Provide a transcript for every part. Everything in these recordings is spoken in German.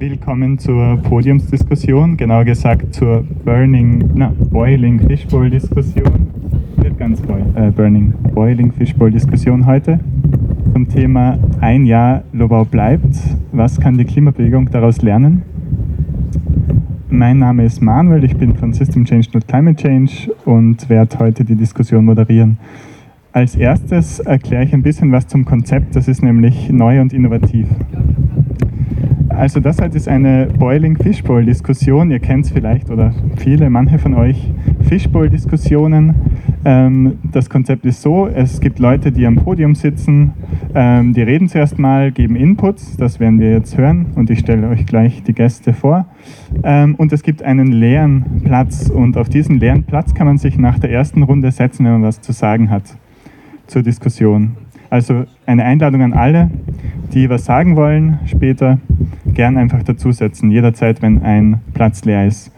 Willkommen zur Podiumsdiskussion, genauer gesagt zur Burning, na, Boiling Fishbowl Diskussion. Nicht ganz äh, Burning, Boiling Fishbowl Diskussion heute zum Thema Ein Jahr Lobau bleibt. Was kann die Klimabewegung daraus lernen? Mein Name ist Manuel, ich bin von System Change Not Climate Change und werde heute die Diskussion moderieren. Als erstes erkläre ich ein bisschen was zum Konzept, das ist nämlich neu und innovativ. Also das halt ist eine Boiling Fishbowl Diskussion. Ihr kennt es vielleicht oder viele, manche von euch Fishbowl Diskussionen. Ähm, das Konzept ist so, es gibt Leute, die am Podium sitzen, ähm, die reden zuerst mal, geben Inputs, das werden wir jetzt hören und ich stelle euch gleich die Gäste vor. Ähm, und es gibt einen leeren Platz und auf diesen leeren Platz kann man sich nach der ersten Runde setzen, wenn man was zu sagen hat zur Diskussion. Also eine Einladung an alle, die was sagen wollen später, gern einfach dazusetzen, jederzeit, wenn ein Platz leer ist.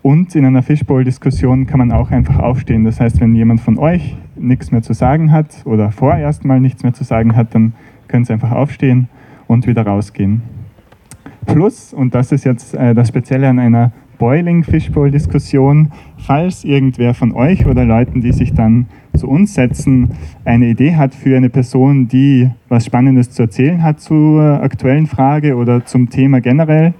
Und in einer Fishbowl-Diskussion kann man auch einfach aufstehen. Das heißt, wenn jemand von euch nichts mehr zu sagen hat oder vorerst mal nichts mehr zu sagen hat, dann können Sie einfach aufstehen und wieder rausgehen. Plus, und das ist jetzt äh, das Spezielle an einer Boiling Fishbowl Diskussion, falls irgendwer von euch oder Leuten, die sich dann zu uns setzen, eine Idee hat für eine Person, die was Spannendes zu erzählen hat zur aktuellen Frage oder zum Thema generell,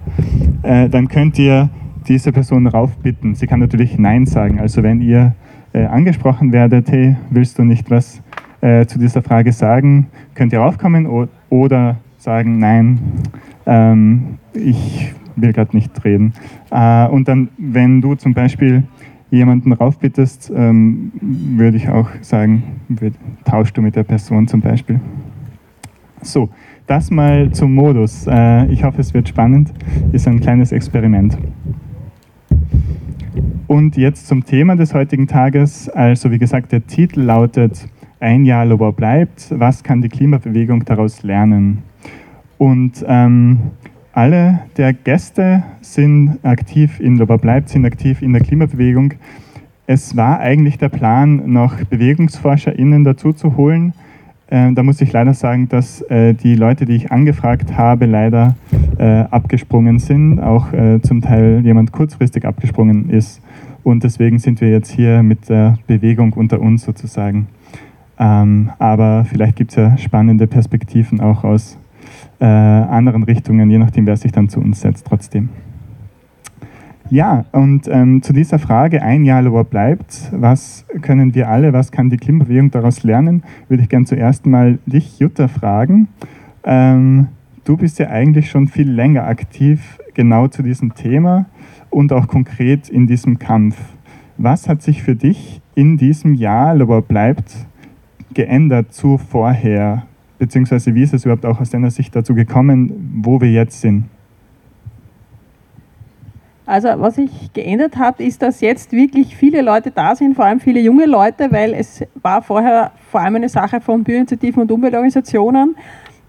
äh, dann könnt ihr diese Person raufbitten. Sie kann natürlich Nein sagen. Also wenn ihr äh, angesprochen werdet, hey, willst du nicht was äh, zu dieser Frage sagen, könnt ihr raufkommen oder sagen, nein, ähm, ich will gerade nicht reden. Äh, und dann, wenn du zum Beispiel jemanden raufbittest, ähm, würde ich auch sagen, würd, tauschst du mit der Person zum Beispiel. So, das mal zum Modus. Äh, ich hoffe, es wird spannend. Ist ein kleines Experiment. Und jetzt zum Thema des heutigen Tages. Also wie gesagt, der Titel lautet Ein Jahr Lobau bleibt. Was kann die Klimabewegung daraus lernen? Und ähm, alle der Gäste sind aktiv in Loba bleibt, sind aktiv in der Klimabewegung. Es war eigentlich der Plan, noch BewegungsforscherInnen dazu zu holen. Äh, da muss ich leider sagen, dass äh, die Leute, die ich angefragt habe, leider äh, abgesprungen sind, auch äh, zum Teil jemand kurzfristig abgesprungen ist. Und deswegen sind wir jetzt hier mit der Bewegung unter uns sozusagen. Ähm, aber vielleicht gibt es ja spannende Perspektiven auch aus äh, anderen Richtungen, je nachdem, wer sich dann zu uns setzt, trotzdem. Ja, und ähm, zu dieser Frage, ein Jahr Lower bleibt, was können wir alle, was kann die Klimabewegung daraus lernen, würde ich gerne zuerst mal dich, Jutta, fragen. Ähm, du bist ja eigentlich schon viel länger aktiv genau zu diesem Thema und auch konkret in diesem Kampf. Was hat sich für dich in diesem Jahr Lower bleibt geändert zu vorher? Beziehungsweise wie ist es überhaupt auch aus deiner Sicht dazu gekommen, wo wir jetzt sind? Also was sich geändert hat, ist, dass jetzt wirklich viele Leute da sind, vor allem viele junge Leute, weil es war vorher vor allem eine Sache von Bürgerinitiativen und Umweltorganisationen.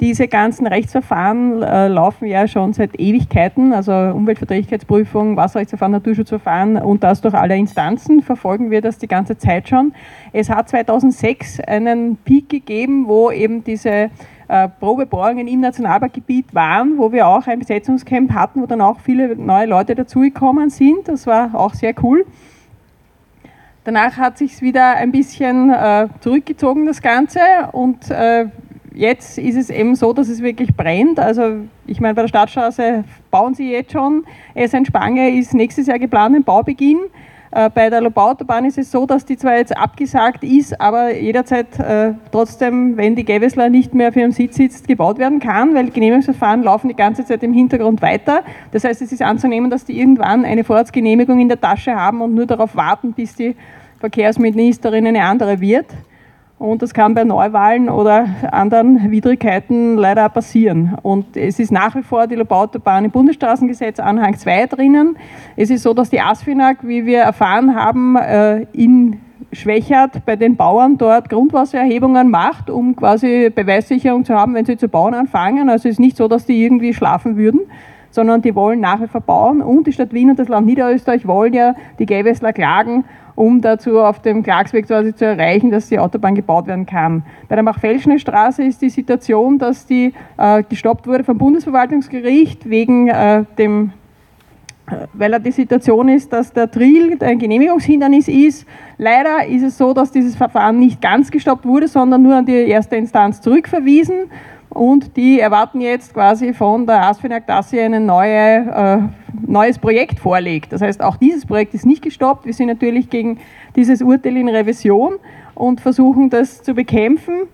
Diese ganzen Rechtsverfahren äh, laufen ja schon seit Ewigkeiten, also Umweltverträglichkeitsprüfung, Wasserrechtsverfahren, Naturschutzverfahren und das durch alle Instanzen verfolgen wir das die ganze Zeit schon. Es hat 2006 einen Peak gegeben, wo eben diese äh, Probebohrungen im Nationalparkgebiet waren, wo wir auch ein Besetzungscamp hatten, wo dann auch viele neue Leute dazugekommen sind. Das war auch sehr cool. Danach hat sich wieder ein bisschen äh, zurückgezogen, das Ganze, und äh, jetzt ist es eben so, dass es wirklich brennt. Also ich meine, bei der Stadtstraße bauen sie jetzt schon. Essen-Spange ist nächstes Jahr geplant, im Baubeginn. Äh, bei der Lobauautobahn ist es so, dass die zwar jetzt abgesagt ist, aber jederzeit äh, trotzdem, wenn die Gewessler nicht mehr für ihren Sitz sitzt, gebaut werden kann, weil Genehmigungsverfahren laufen die ganze Zeit im Hintergrund weiter. Das heißt, es ist anzunehmen, dass die irgendwann eine Vorratsgenehmigung in der Tasche haben und nur darauf warten, bis die Verkehrsministerin eine andere wird. Und das kann bei Neuwahlen oder anderen Widrigkeiten leider passieren. Und es ist nach wie vor die Lobautobahn im Bundesstraßengesetz Anhang 2 drinnen. Es ist so, dass die ASFINAG, wie wir erfahren haben, äh, in Schwächert bei den Bauern dort Grundwassererhebungen macht, um quasi Beweissicherung zu haben, wenn sie zu bauen anfangen. Also es ist nicht so, dass die irgendwie schlafen würden, sondern die wollen nach wie vor bauen und die Stadt Wien und das Land Niederösterreich wollen ja die Gewessler klagen, um dazu auf dem Klagsweg quasi zu erreichen, dass die Autobahn gebaut werden kann. Bei der Machfelschner Straße ist die Situation, dass die äh, gestoppt wurde vom Bundesverwaltungsgericht wegen äh, dem weil er die Situation ist, dass der Trill ein Genehmigungshindernis ist. Leider ist es so, dass dieses Verfahren nicht ganz gestoppt wurde, sondern nur an die erste Instanz zurückverwiesen. Und die erwarten jetzt quasi von der ASFINAG, dass sie ein neue, äh, neues Projekt vorlegt. Das heißt, auch dieses Projekt ist nicht gestoppt. Wir sind natürlich gegen dieses Urteil in Revision und versuchen das zu bekämpfen.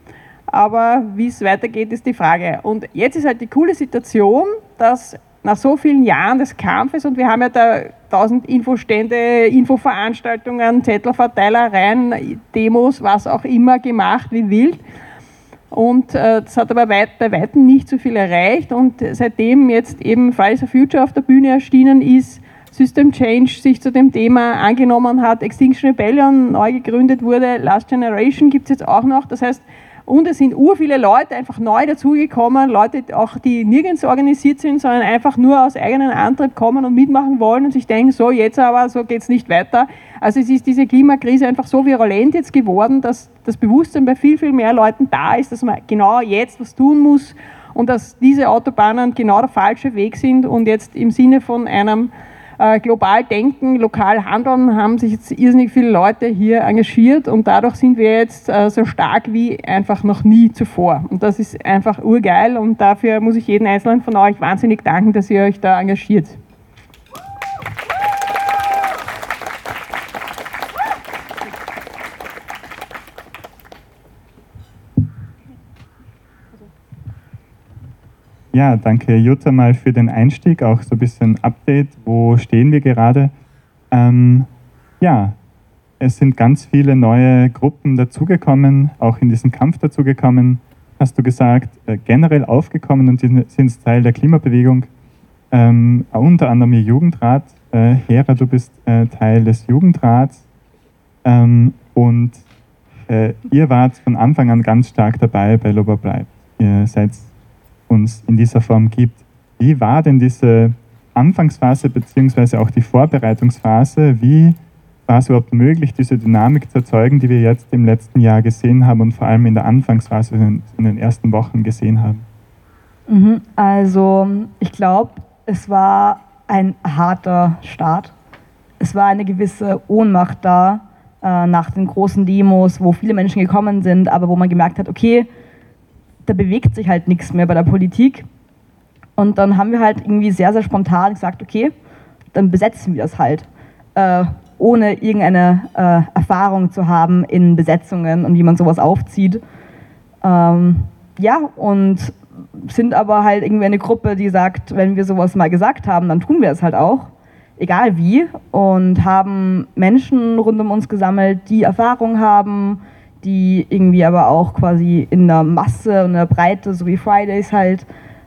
Aber wie es weitergeht, ist die Frage. Und jetzt ist halt die coole Situation, dass nach so vielen Jahren des Kampfes und wir haben ja da tausend Infostände, Infoveranstaltungen, Zettelverteilereien, Demos, was auch immer gemacht, wie wild. Und äh, das hat aber weit, bei weitem nicht so viel erreicht. Und seitdem jetzt eben Fridays for Future auf der Bühne erschienen ist, System Change sich zu dem Thema angenommen hat, Extinction Rebellion neu gegründet wurde, Last Generation gibt es jetzt auch noch. Das heißt, und es sind ur viele Leute einfach neu dazugekommen, Leute auch, die nirgends organisiert sind, sondern einfach nur aus eigenem Antrieb kommen und mitmachen wollen und sich denken, so jetzt aber, so geht es nicht weiter. Also es ist diese Klimakrise einfach so virulent jetzt geworden, dass das Bewusstsein bei viel, viel mehr Leuten da ist, dass man genau jetzt was tun muss und dass diese Autobahnen genau der falsche Weg sind und jetzt im Sinne von einem äh, global denken, lokal handeln, haben sich jetzt irrsinnig viele Leute hier engagiert und dadurch sind wir jetzt äh, so stark wie einfach noch nie zuvor. Und das ist einfach urgeil und dafür muss ich jeden Einzelnen von euch wahnsinnig danken, dass ihr euch da engagiert. Ja, danke Jutta mal für den Einstieg, auch so ein bisschen Update, wo stehen wir gerade. Ähm, ja, es sind ganz viele neue Gruppen dazugekommen, auch in diesen Kampf dazugekommen, hast du gesagt, äh, generell aufgekommen und sind Teil der Klimabewegung. Ähm, unter anderem ihr Jugendrat. Äh, Hera, du bist äh, Teil des Jugendrats ähm, und äh, ihr wart von Anfang an ganz stark dabei bei Lober bleibt. Ihr seid uns in dieser Form gibt. Wie war denn diese Anfangsphase bzw. auch die Vorbereitungsphase? Wie war es überhaupt möglich, diese Dynamik zu erzeugen, die wir jetzt im letzten Jahr gesehen haben und vor allem in der Anfangsphase in den ersten Wochen gesehen haben? Mhm, also ich glaube, es war ein harter Start. Es war eine gewisse Ohnmacht da äh, nach den großen Demos, wo viele Menschen gekommen sind, aber wo man gemerkt hat, okay, da bewegt sich halt nichts mehr bei der Politik. Und dann haben wir halt irgendwie sehr, sehr spontan gesagt, okay, dann besetzen wir das halt, äh, ohne irgendeine äh, Erfahrung zu haben in Besetzungen und wie man sowas aufzieht. Ähm, ja, und sind aber halt irgendwie eine Gruppe, die sagt, wenn wir sowas mal gesagt haben, dann tun wir es halt auch, egal wie, und haben Menschen rund um uns gesammelt, die Erfahrung haben, die irgendwie aber auch quasi in der Masse und der Breite, so wie Fridays halt,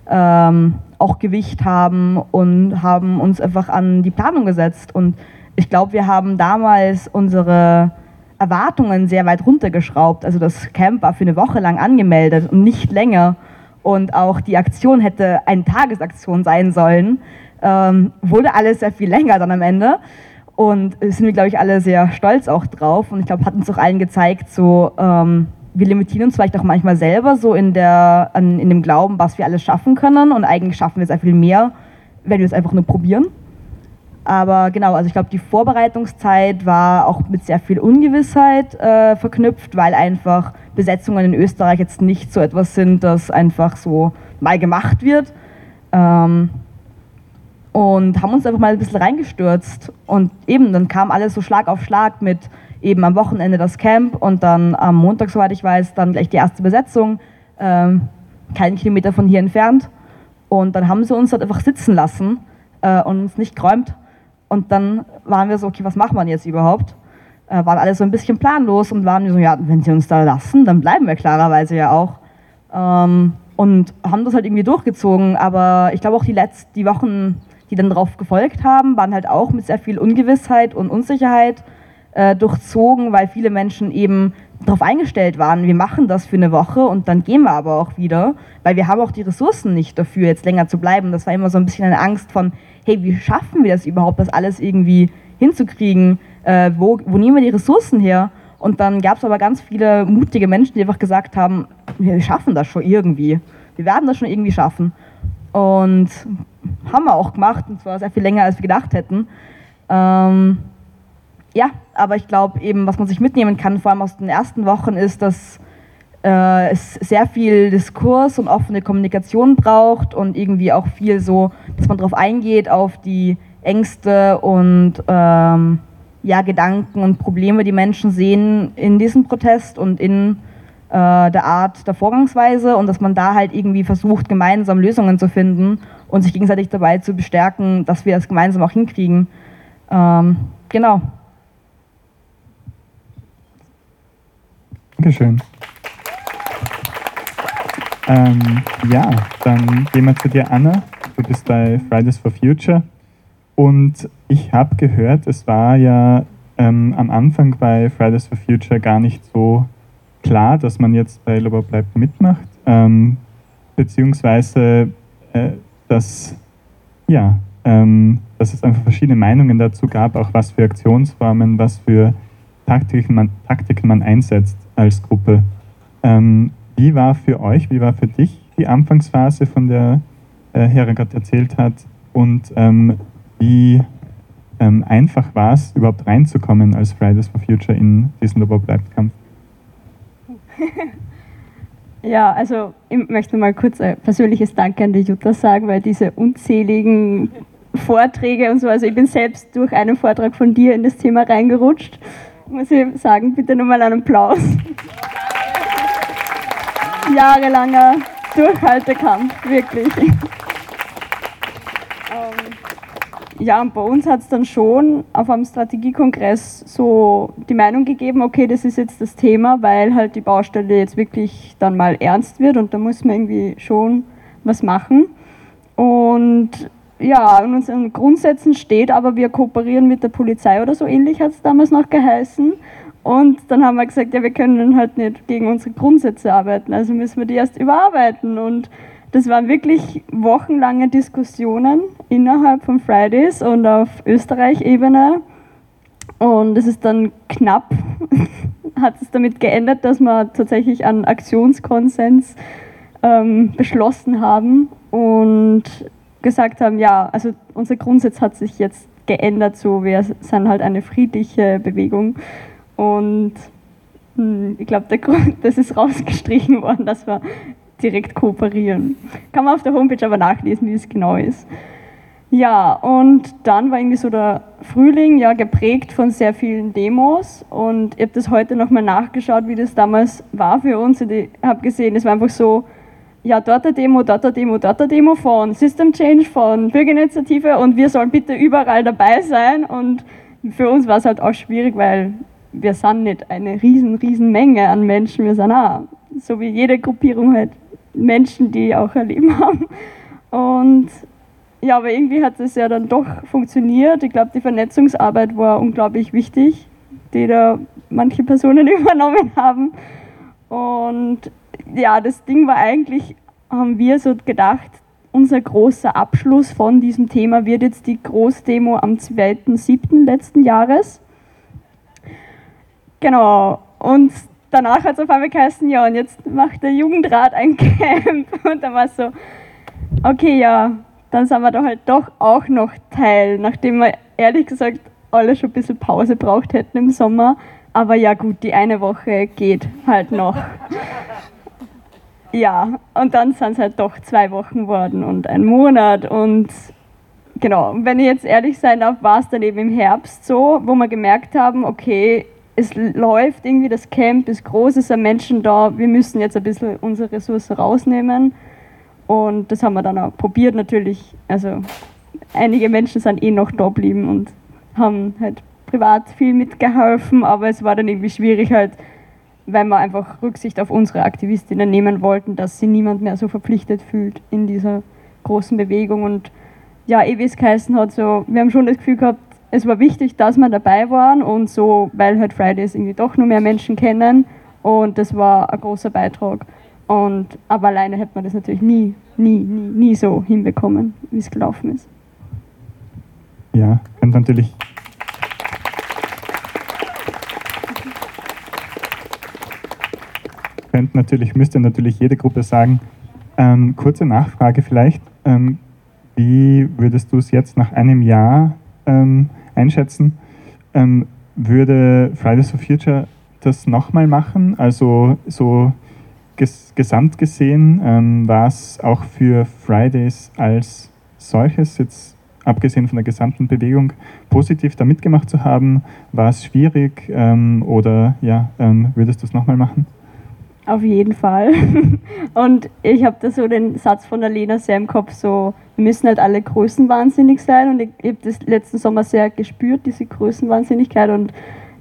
ähm, auch Gewicht haben und haben uns einfach an die Planung gesetzt. Und ich glaube, wir haben damals unsere Erwartungen sehr weit runtergeschraubt. Also das Camp war für eine Woche lang angemeldet und nicht länger. Und auch die Aktion hätte eine Tagesaktion sein sollen. Ähm, wurde alles sehr viel länger dann am Ende. Und sind wir, glaube ich, alle sehr stolz auch drauf. Und ich glaube, hat uns auch allen gezeigt, so, ähm, wir limitieren uns vielleicht auch manchmal selber so in, der, an, in dem Glauben, was wir alles schaffen können. Und eigentlich schaffen wir sehr viel mehr, wenn wir es einfach nur probieren. Aber genau, also ich glaube, die Vorbereitungszeit war auch mit sehr viel Ungewissheit äh, verknüpft, weil einfach Besetzungen in Österreich jetzt nicht so etwas sind, das einfach so mal gemacht wird. Ähm, und haben uns einfach mal ein bisschen reingestürzt. Und eben, dann kam alles so Schlag auf Schlag mit eben am Wochenende das Camp und dann am Montag, soweit ich weiß, dann gleich die erste Besetzung, ähm, keinen Kilometer von hier entfernt. Und dann haben sie uns dort einfach sitzen lassen äh, und uns nicht geräumt. Und dann waren wir so, okay, was macht man jetzt überhaupt? Äh, waren alle so ein bisschen planlos und waren so, ja, wenn sie uns da lassen, dann bleiben wir klarerweise ja auch. Ähm, und haben das halt irgendwie durchgezogen. Aber ich glaube auch die letzten die Wochen die dann darauf gefolgt haben, waren halt auch mit sehr viel Ungewissheit und Unsicherheit äh, durchzogen, weil viele Menschen eben darauf eingestellt waren, wir machen das für eine Woche und dann gehen wir aber auch wieder, weil wir haben auch die Ressourcen nicht dafür, jetzt länger zu bleiben. Das war immer so ein bisschen eine Angst von, hey, wie schaffen wir das überhaupt, das alles irgendwie hinzukriegen? Äh, wo, wo nehmen wir die Ressourcen her? Und dann gab es aber ganz viele mutige Menschen, die einfach gesagt haben, wir schaffen das schon irgendwie. Wir werden das schon irgendwie schaffen. Und haben wir auch gemacht, und zwar sehr viel länger, als wir gedacht hätten. Ähm, ja, aber ich glaube eben, was man sich mitnehmen kann, vor allem aus den ersten Wochen, ist, dass äh, es sehr viel Diskurs und offene Kommunikation braucht und irgendwie auch viel so, dass man darauf eingeht, auf die Ängste und ähm, ja, Gedanken und Probleme, die Menschen sehen in diesem Protest und in äh, der Art der Vorgangsweise und dass man da halt irgendwie versucht, gemeinsam Lösungen zu finden und sich gegenseitig dabei zu bestärken, dass wir das gemeinsam auch hinkriegen. Ähm, genau. Dankeschön. Ähm, ja, dann gehen wir zu dir, Anna. Du bist bei Fridays for Future. Und ich habe gehört, es war ja ähm, am Anfang bei Fridays for Future gar nicht so klar, dass man jetzt bei Lobo bleibt mitmacht, ähm, beziehungsweise äh, dass, ja, ähm, dass es einfach verschiedene Meinungen dazu gab, auch was für Aktionsformen, was für Taktiken man, Taktiken man einsetzt als Gruppe. Ähm, wie war für euch, wie war für dich die Anfangsphase, von der äh, Hera gerade erzählt hat? Und ähm, wie ähm, einfach war es, überhaupt reinzukommen als Fridays for Future in diesen Lobo bleibt Kampf? Ja, also ich möchte mal kurz ein persönliches Danke an die Jutta sagen, weil diese unzähligen Vorträge und so, also ich bin selbst durch einen Vortrag von dir in das Thema reingerutscht, muss ich sagen, bitte nochmal einen Applaus. Jahrelanger Durchhaltekampf, wirklich. Ja, und bei uns hat es dann schon auf einem Strategiekongress so die Meinung gegeben, okay, das ist jetzt das Thema, weil halt die Baustelle jetzt wirklich dann mal ernst wird und da muss man irgendwie schon was machen. Und ja, in unseren Grundsätzen steht aber, wir kooperieren mit der Polizei oder so ähnlich hat es damals noch geheißen. Und dann haben wir gesagt, ja, wir können halt nicht gegen unsere Grundsätze arbeiten, also müssen wir die erst überarbeiten. Und das waren wirklich wochenlange Diskussionen innerhalb von Fridays und auf Österreich-Ebene. Und es ist dann knapp, hat es damit geändert, dass wir tatsächlich einen Aktionskonsens ähm, beschlossen haben und gesagt haben, ja, also unser Grundsatz hat sich jetzt geändert, so wir sind halt eine friedliche Bewegung. Und hm, ich glaube, das ist rausgestrichen worden, dass wir direkt kooperieren. Kann man auf der Homepage aber nachlesen, wie es genau ist. Ja, und dann war irgendwie so der Frühling ja geprägt von sehr vielen Demos. Und ich habe das heute nochmal nachgeschaut, wie das damals war für uns. Ich habe gesehen, es war einfach so, ja, dort eine Demo, dort eine Demo, dort eine Demo von System Change, von Bürgerinitiative. Und wir sollen bitte überall dabei sein. Und für uns war es halt auch schwierig, weil wir sind nicht eine riesen, riesen Menge an Menschen, wir sind auch, so wie jede Gruppierung halt Menschen, die auch ein Leben haben. Und ja, aber irgendwie hat es ja dann doch funktioniert. Ich glaube, die Vernetzungsarbeit war unglaublich wichtig, die da manche Personen übernommen haben. Und ja, das Ding war eigentlich, haben wir so gedacht, unser großer Abschluss von diesem Thema wird jetzt die Großdemo am 2.7. letzten Jahres. Genau. Und danach hat es auf einmal geheißen, ja, und jetzt macht der Jugendrat ein Camp. Und dann war es so, okay, ja, dann sind wir da halt doch auch noch Teil, nachdem wir ehrlich gesagt alle schon ein bisschen Pause braucht hätten im Sommer. Aber ja gut, die eine Woche geht halt noch. Ja, und dann sind es halt doch zwei Wochen geworden und ein Monat und genau, wenn ich jetzt ehrlich sein darf, war es dann eben im Herbst so, wo wir gemerkt haben, okay, es läuft irgendwie, das Camp ist groß, es sind Menschen da, wir müssen jetzt ein bisschen unsere Ressourcen rausnehmen. Und das haben wir dann auch probiert natürlich. Also einige Menschen sind eh noch da geblieben und haben halt privat viel mitgeholfen, aber es war dann irgendwie schwierig halt, weil wir einfach Rücksicht auf unsere Aktivistinnen nehmen wollten, dass sie niemand mehr so verpflichtet fühlt in dieser großen Bewegung. Und ja, eh wie es geheißen hat, so, wir haben schon das Gefühl gehabt, es war wichtig, dass wir dabei waren und so, weil halt Fridays irgendwie doch nur mehr Menschen kennen Und das war ein großer Beitrag. Und, aber alleine hätte man das natürlich nie, nie, nie, nie so hinbekommen, wie es gelaufen ist. Ja, und natürlich natürlich, müsste natürlich jede Gruppe sagen, ähm, kurze Nachfrage vielleicht, ähm, wie würdest du es jetzt nach einem Jahr ähm, einschätzen? Ähm, würde Fridays for Future das nochmal machen? Also so ges gesamt gesehen ähm, war es auch für Fridays als solches jetzt abgesehen von der gesamten Bewegung, positiv da mitgemacht zu haben? War es schwierig ähm, oder ja, ähm, würdest du es nochmal machen? Auf jeden Fall. Und ich habe da so den Satz von der Lena sehr im Kopf, so, wir müssen halt alle größenwahnsinnig sein. Und ich, habe das letzten Sommer sehr gespürt, diese Größenwahnsinnigkeit. Und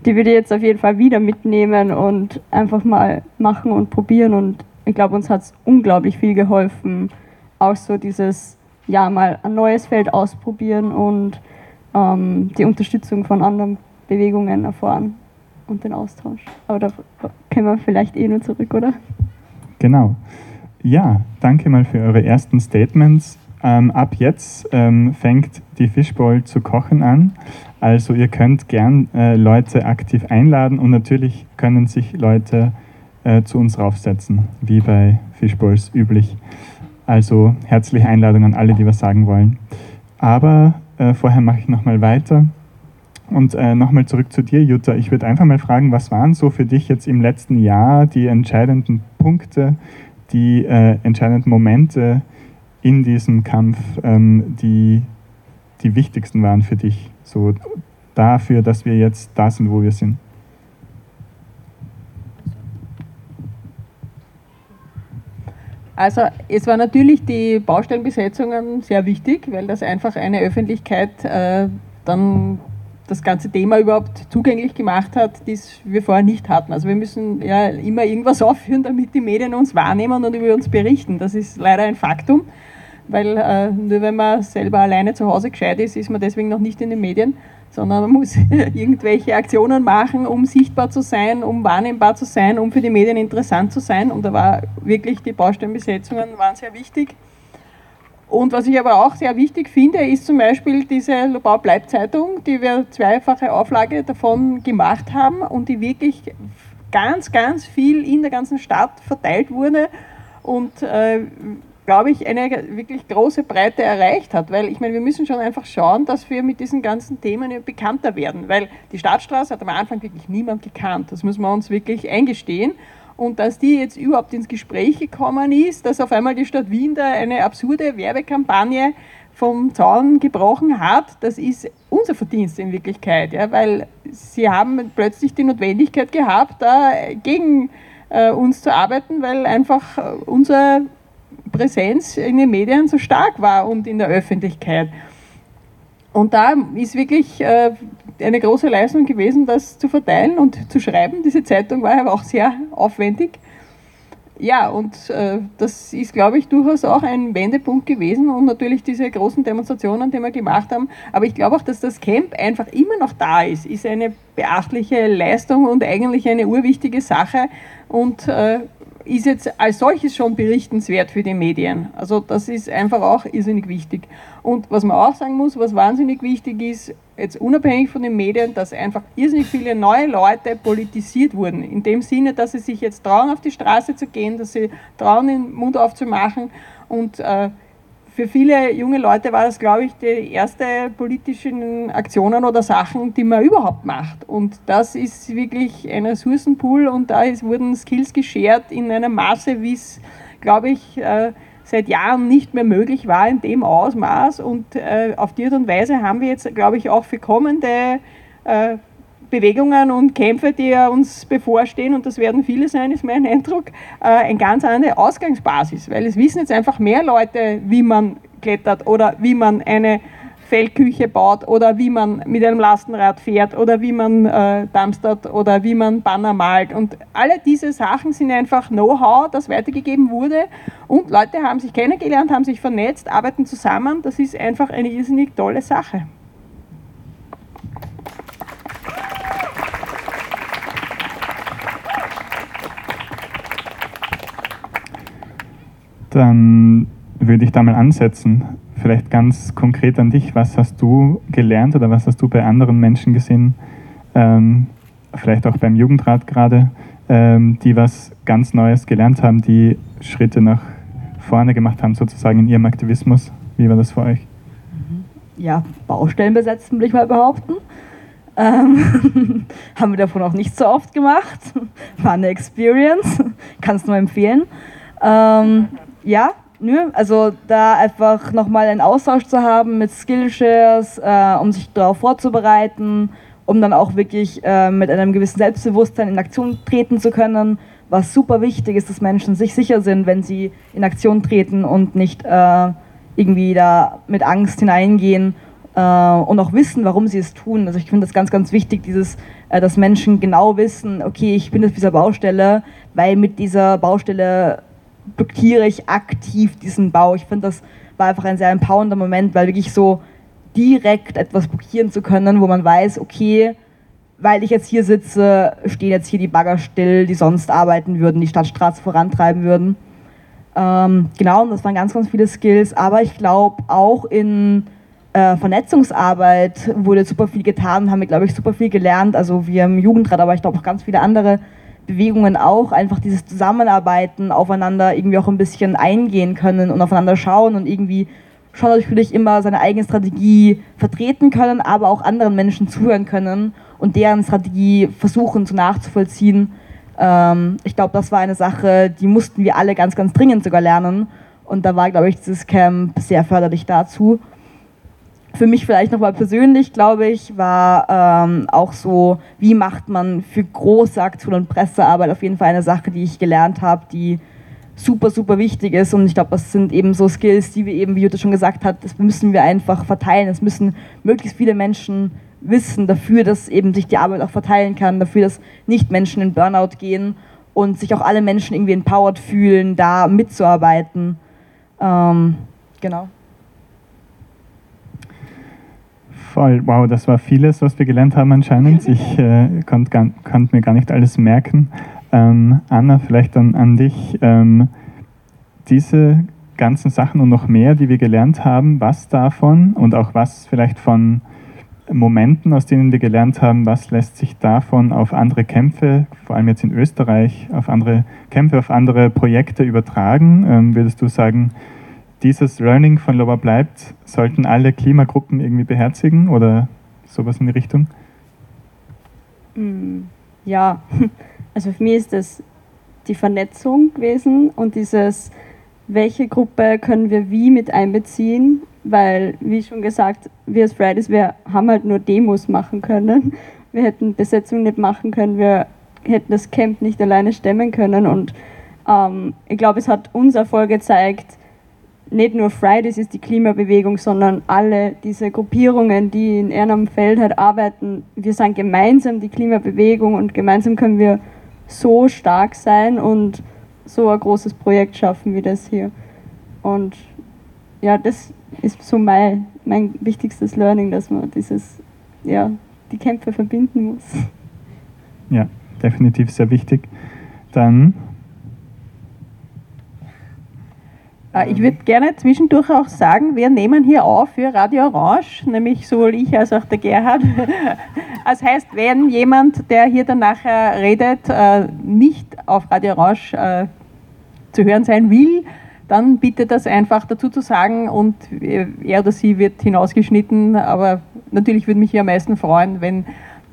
die würde ich jetzt auf jeden Fall wieder mitnehmen und einfach mal machen und probieren. Und ich glaube, uns hat es unglaublich viel geholfen. Auch so dieses, ja, mal ein neues Feld ausprobieren und ähm, die Unterstützung von anderen Bewegungen erfahren und den Austausch. Aber da können wir vielleicht eh nur zurück, oder? Genau. Ja, danke mal für eure ersten Statements. Ähm, ab jetzt ähm, fängt die Fishbowl zu kochen an. Also ihr könnt gern äh, Leute aktiv einladen und natürlich können sich Leute äh, zu uns raufsetzen, wie bei Fishbowls üblich. Also herzliche Einladung an alle, die was sagen wollen. Aber äh, vorher mache ich nochmal weiter. Und äh, nochmal zurück zu dir, Jutta. Ich würde einfach mal fragen, was waren so für dich jetzt im letzten Jahr die entscheidenden Punkte, die äh, entscheidenden Momente in diesem Kampf, ähm, die die wichtigsten waren für dich? So dafür, dass wir jetzt da sind, wo wir sind. Also es war natürlich die Baustellenbesetzungen sehr wichtig, weil das einfach eine Öffentlichkeit äh, dann das ganze Thema überhaupt zugänglich gemacht hat, das wir vorher nicht hatten. Also wir müssen ja immer irgendwas aufführen, damit die Medien uns wahrnehmen und über uns berichten. Das ist leider ein Faktum, weil äh, nur wenn man selber alleine zu Hause gescheit ist, ist man deswegen noch nicht in den Medien, sondern man muss irgendwelche Aktionen machen, um sichtbar zu sein, um wahrnehmbar zu sein, um für die Medien interessant zu sein. Und da war wirklich die Baustellenbesetzungen waren sehr wichtig. Und was ich aber auch sehr wichtig finde, ist zum Beispiel diese Lobau Bleib-Zeitung, die wir zweifache Auflage davon gemacht haben und die wirklich ganz, ganz viel in der ganzen Stadt verteilt wurde und, äh, glaube ich, eine wirklich große Breite erreicht hat. Weil ich meine, wir müssen schon einfach schauen, dass wir mit diesen ganzen Themen bekannter werden. Weil die Stadtstraße hat am Anfang wirklich niemand gekannt. Das müssen wir uns wirklich eingestehen und dass die jetzt überhaupt ins Gespräch gekommen ist, dass auf einmal die Stadt Wien da eine absurde Werbekampagne vom Zaun gebrochen hat, das ist unser Verdienst in Wirklichkeit, ja, weil sie haben plötzlich die Notwendigkeit gehabt, da gegen äh, uns zu arbeiten, weil einfach unsere Präsenz in den Medien so stark war und in der Öffentlichkeit. Und da ist wirklich äh, eine große Leistung gewesen, das zu verteilen und zu schreiben. Diese Zeitung war aber auch sehr aufwendig. Ja, und äh, das ist, glaube ich, durchaus auch ein Wendepunkt gewesen und natürlich diese großen Demonstrationen, die wir gemacht haben. Aber ich glaube auch, dass das Camp einfach immer noch da ist, ist eine beachtliche Leistung und eigentlich eine urwichtige Sache. Und äh, ist jetzt als solches schon berichtenswert für die Medien. Also das ist einfach auch irrsinnig wichtig. Und was man auch sagen muss, was wahnsinnig wichtig ist, jetzt unabhängig von den Medien, dass einfach irrsinnig viele neue Leute politisiert wurden. In dem Sinne, dass sie sich jetzt trauen, auf die Straße zu gehen, dass sie trauen, den Mund aufzumachen und äh, für viele junge Leute war das, glaube ich, die erste politischen Aktionen oder Sachen, die man überhaupt macht. Und das ist wirklich ein Ressourcenpool und da ist, wurden Skills geschert in einem Maße, wie es, glaube ich, äh, seit Jahren nicht mehr möglich war in dem Ausmaß. Und äh, auf die Art und Weise haben wir jetzt, glaube ich, auch für kommende äh, Bewegungen und Kämpfe, die uns bevorstehen, und das werden viele sein, ist mein Eindruck, äh, eine ganz andere Ausgangsbasis, weil es wissen jetzt einfach mehr Leute, wie man klettert oder wie man eine Feldküche baut oder wie man mit einem Lastenrad fährt oder wie man äh, dumpstert oder wie man Banner malt. Und alle diese Sachen sind einfach Know-how, das weitergegeben wurde und Leute haben sich kennengelernt, haben sich vernetzt, arbeiten zusammen. Das ist einfach eine irrsinnig tolle Sache. Dann würde ich da mal ansetzen. Vielleicht ganz konkret an dich. Was hast du gelernt oder was hast du bei anderen Menschen gesehen? Ähm, vielleicht auch beim Jugendrat gerade, ähm, die was ganz Neues gelernt haben, die Schritte nach vorne gemacht haben, sozusagen in ihrem Aktivismus. Wie war das für euch? Ja, Baustellen besetzen, will ich mal behaupten. Ähm, haben wir davon auch nicht so oft gemacht. War eine Experience, kann es nur empfehlen. Ähm, ja, nö, also da einfach nochmal einen Austausch zu haben mit Skillshares, äh, um sich darauf vorzubereiten, um dann auch wirklich äh, mit einem gewissen Selbstbewusstsein in Aktion treten zu können, was super wichtig ist, dass Menschen sich sicher sind, wenn sie in Aktion treten und nicht äh, irgendwie da mit Angst hineingehen äh, und auch wissen, warum sie es tun. Also ich finde das ganz, ganz wichtig, dieses, äh, dass Menschen genau wissen, okay, ich bin jetzt dieser Baustelle, weil mit dieser Baustelle blockiere ich aktiv diesen Bau. Ich finde, das war einfach ein sehr empowernder Moment, weil wirklich so direkt etwas blockieren zu können, wo man weiß, okay, weil ich jetzt hier sitze, stehen jetzt hier die Bagger still, die sonst arbeiten würden, die Stadtstraße vorantreiben würden. Ähm, genau, und das waren ganz, ganz viele Skills, aber ich glaube auch in äh, Vernetzungsarbeit wurde super viel getan, haben wir, glaube ich, super viel gelernt. Also wir im Jugendrat, aber ich glaube auch ganz viele andere Bewegungen auch, einfach dieses Zusammenarbeiten, aufeinander irgendwie auch ein bisschen eingehen können und aufeinander schauen und irgendwie schon natürlich immer seine eigene Strategie vertreten können, aber auch anderen Menschen zuhören können und deren Strategie versuchen zu nachzuvollziehen. Ähm, ich glaube, das war eine Sache, die mussten wir alle ganz, ganz dringend sogar lernen. Und da war, glaube ich, dieses Camp sehr förderlich dazu. Für mich vielleicht nochmal persönlich, glaube ich, war ähm, auch so, wie macht man für große Aktionen und Pressearbeit auf jeden Fall eine Sache, die ich gelernt habe, die super, super wichtig ist. Und ich glaube, das sind eben so Skills, die wir eben, wie Jutta schon gesagt hat, das müssen wir einfach verteilen. Es müssen möglichst viele Menschen wissen dafür, dass eben sich die Arbeit auch verteilen kann, dafür, dass nicht Menschen in Burnout gehen und sich auch alle Menschen irgendwie empowered fühlen, da mitzuarbeiten. Ähm, genau. Voll, wow, das war vieles, was wir gelernt haben anscheinend. Ich äh, konnte konnt mir gar nicht alles merken. Ähm, Anna, vielleicht dann an dich. Ähm, diese ganzen Sachen und noch mehr, die wir gelernt haben, was davon und auch was vielleicht von Momenten, aus denen wir gelernt haben, was lässt sich davon auf andere Kämpfe, vor allem jetzt in Österreich, auf andere Kämpfe, auf andere Projekte übertragen? Ähm, würdest du sagen, dieses Learning von Loba bleibt, sollten alle Klimagruppen irgendwie beherzigen oder sowas in die Richtung? Mm, ja, also für mich ist das die Vernetzung gewesen und dieses, welche Gruppe können wir wie mit einbeziehen, weil, wie schon gesagt, wir als Fridays, wir haben halt nur Demos machen können. Wir hätten Besetzung nicht machen können, wir hätten das Camp nicht alleine stemmen können und ähm, ich glaube, es hat uns Erfolg gezeigt, nicht nur Fridays ist die Klimabewegung, sondern alle diese Gruppierungen, die in Ehrenam Feld halt arbeiten, wir sind gemeinsam die Klimabewegung und gemeinsam können wir so stark sein und so ein großes Projekt schaffen wie das hier. Und ja, das ist so mein, mein wichtigstes Learning, dass man dieses, ja, die Kämpfe verbinden muss. Ja, definitiv sehr wichtig. Dann Äh, ich würde gerne zwischendurch auch sagen, wir nehmen hier auf für Radio Orange, nämlich sowohl ich als auch der Gerhard. Das heißt, wenn jemand, der hier dann nachher redet, äh, nicht auf Radio Orange äh, zu hören sein will, dann bitte das einfach dazu zu sagen und er oder sie wird hinausgeschnitten. Aber natürlich würde mich hier am meisten freuen, wenn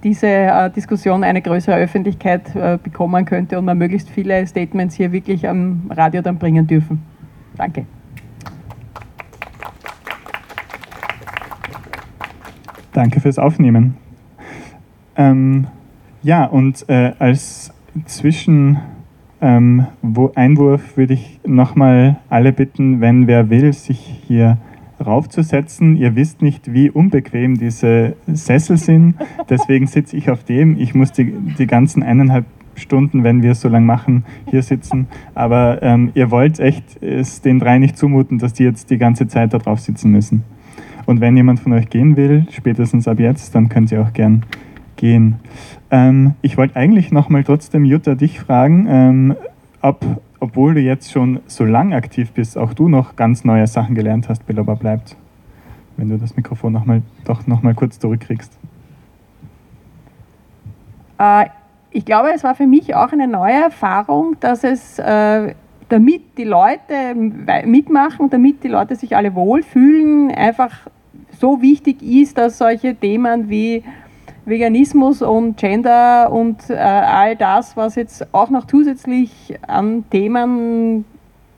diese Diskussion eine größere Öffentlichkeit bekommen könnte und man möglichst viele Statements hier wirklich am Radio dann bringen dürfen. Danke. Danke fürs Aufnehmen. Ähm, ja, und äh, als Zwischeneinwurf ähm, würde ich nochmal alle bitten, wenn wer will, sich hier raufzusetzen. Ihr wisst nicht, wie unbequem diese Sessel sind. Deswegen sitze ich auf dem. Ich muss die, die ganzen eineinhalb Stunden, wenn wir es so lange machen, hier sitzen. Aber ähm, ihr wollt echt es den drei nicht zumuten, dass die jetzt die ganze Zeit da drauf sitzen müssen. Und wenn jemand von euch gehen will, spätestens ab jetzt, dann könnt ihr auch gern gehen. Ähm, ich wollte eigentlich nochmal trotzdem, Jutta, dich fragen, ähm, ob, obwohl du jetzt schon so lang aktiv bist, auch du noch ganz neue Sachen gelernt hast, Beloba bleibt. Wenn du das Mikrofon noch mal, doch nochmal kurz zurückkriegst. Äh, ich glaube, es war für mich auch eine neue Erfahrung, dass es, äh, damit die Leute mitmachen, damit die Leute sich alle wohlfühlen, einfach so wichtig ist, dass solche Themen wie Veganismus und Gender und äh, all das, was jetzt auch noch zusätzlich an Themen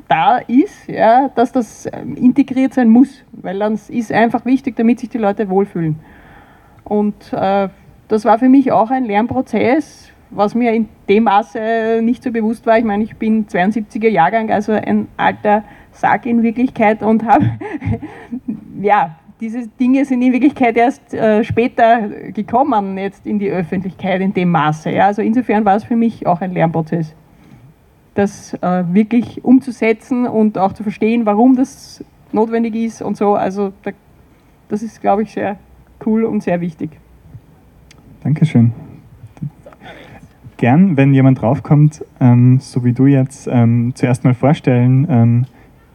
da ist, ja, dass das ähm, integriert sein muss, weil das ist einfach wichtig, damit sich die Leute wohlfühlen. Und äh, das war für mich auch ein Lernprozess, was mir in dem Maße nicht so bewusst war. Ich meine, ich bin 72er Jahrgang, also ein alter Sack in Wirklichkeit und habe ja, diese Dinge sind in Wirklichkeit erst äh, später gekommen, jetzt in die Öffentlichkeit in dem Maße. Ja. Also insofern war es für mich auch ein Lernprozess, das äh, wirklich umzusetzen und auch zu verstehen, warum das notwendig ist und so. Also da, das ist, glaube ich, sehr cool und sehr wichtig. Dankeschön. Gern, wenn jemand draufkommt, ähm, so wie du jetzt, ähm, zuerst mal vorstellen, ähm,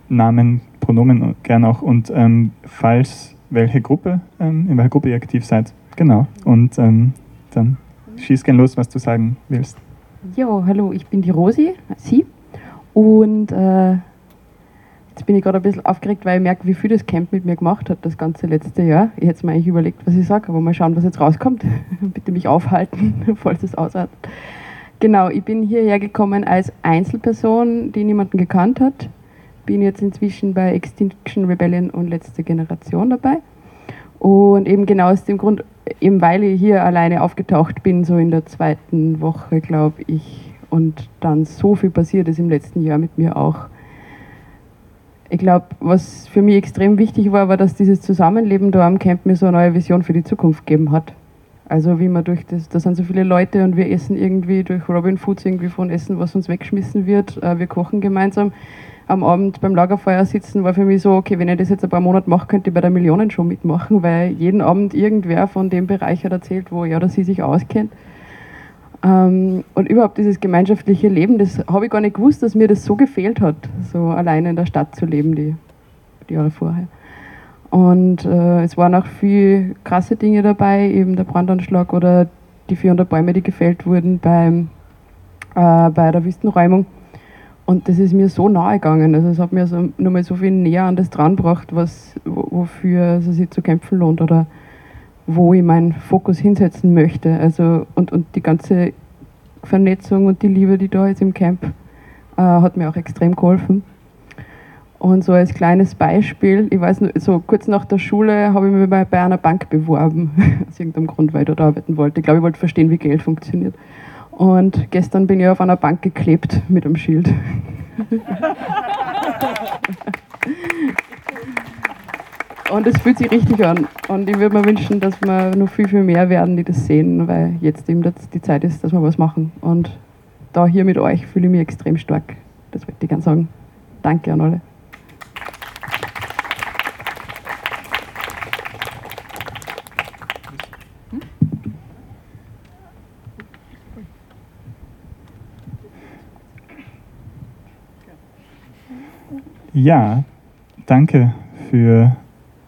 Namen, Pronomen gern auch und ähm, falls welche Gruppe, ähm, in welcher Gruppe ihr aktiv seid. Genau. Und dann schieß gern los, was du sagen willst. Ja, hallo, ich bin die Rosi, sie. Und äh, jetzt bin ich gerade ein bisschen aufgeregt, weil ich merke, wie viel das Camp mit mir gemacht hat, das ganze letzte Jahr. Ich hätte mir eigentlich überlegt, was ich sage, aber mal schauen, was jetzt rauskommt. Bitte mich aufhalten, falls es ausartet. Genau, ich bin hierher gekommen als Einzelperson, die niemanden gekannt hat bin jetzt inzwischen bei Extinction Rebellion und Letzte Generation dabei. Und eben genau aus dem Grund, eben weil ich hier alleine aufgetaucht bin, so in der zweiten Woche, glaube ich, und dann so viel passiert ist im letzten Jahr mit mir auch. Ich glaube, was für mich extrem wichtig war, war, dass dieses Zusammenleben da am Camp mir so eine neue Vision für die Zukunft gegeben hat. Also wie man durch das, da sind so viele Leute und wir essen irgendwie durch Robin Foods irgendwie von Essen, was uns weggeschmissen wird. Äh, wir kochen gemeinsam am Abend beim Lagerfeuer sitzen, war für mich so, okay, wenn ich das jetzt ein paar Monate mache, könnte ich bei der Millionenshow mitmachen, weil jeden Abend irgendwer von dem Bereich hat erzählt, wo er oder sie sich auskennt. Ähm, und überhaupt dieses gemeinschaftliche Leben, das habe ich gar nicht gewusst, dass mir das so gefehlt hat, so alleine in der Stadt zu leben, die, die Jahre vorher. Und äh, es waren auch viele krasse Dinge dabei, eben der Brandanschlag oder die 400 Bäume, die gefällt wurden beim, äh, bei der Wüstenräumung. Und das ist mir so nahe gegangen. Also es hat mir so, nochmal so viel näher an das drangebracht, was, wofür es sich zu kämpfen lohnt oder wo ich meinen Fokus hinsetzen möchte. Also, und, und die ganze Vernetzung und die Liebe, die da ist im Camp, äh, hat mir auch extrem geholfen. Und so als kleines Beispiel, ich weiß nur, so kurz nach der Schule habe ich mich bei, bei einer Bank beworben, aus irgendeinem Grund, weil ich dort arbeiten wollte. Ich glaube, ich wollte verstehen, wie Geld funktioniert. Und gestern bin ich auf einer Bank geklebt mit einem Schild. Und es fühlt sich richtig an. Und ich würde mir wünschen, dass wir noch viel, viel mehr werden, die das sehen, weil jetzt eben die Zeit ist, dass wir was machen. Und da hier mit euch fühle ich mich extrem stark. Das wollte ich gerne sagen. Danke an alle. Ja, danke für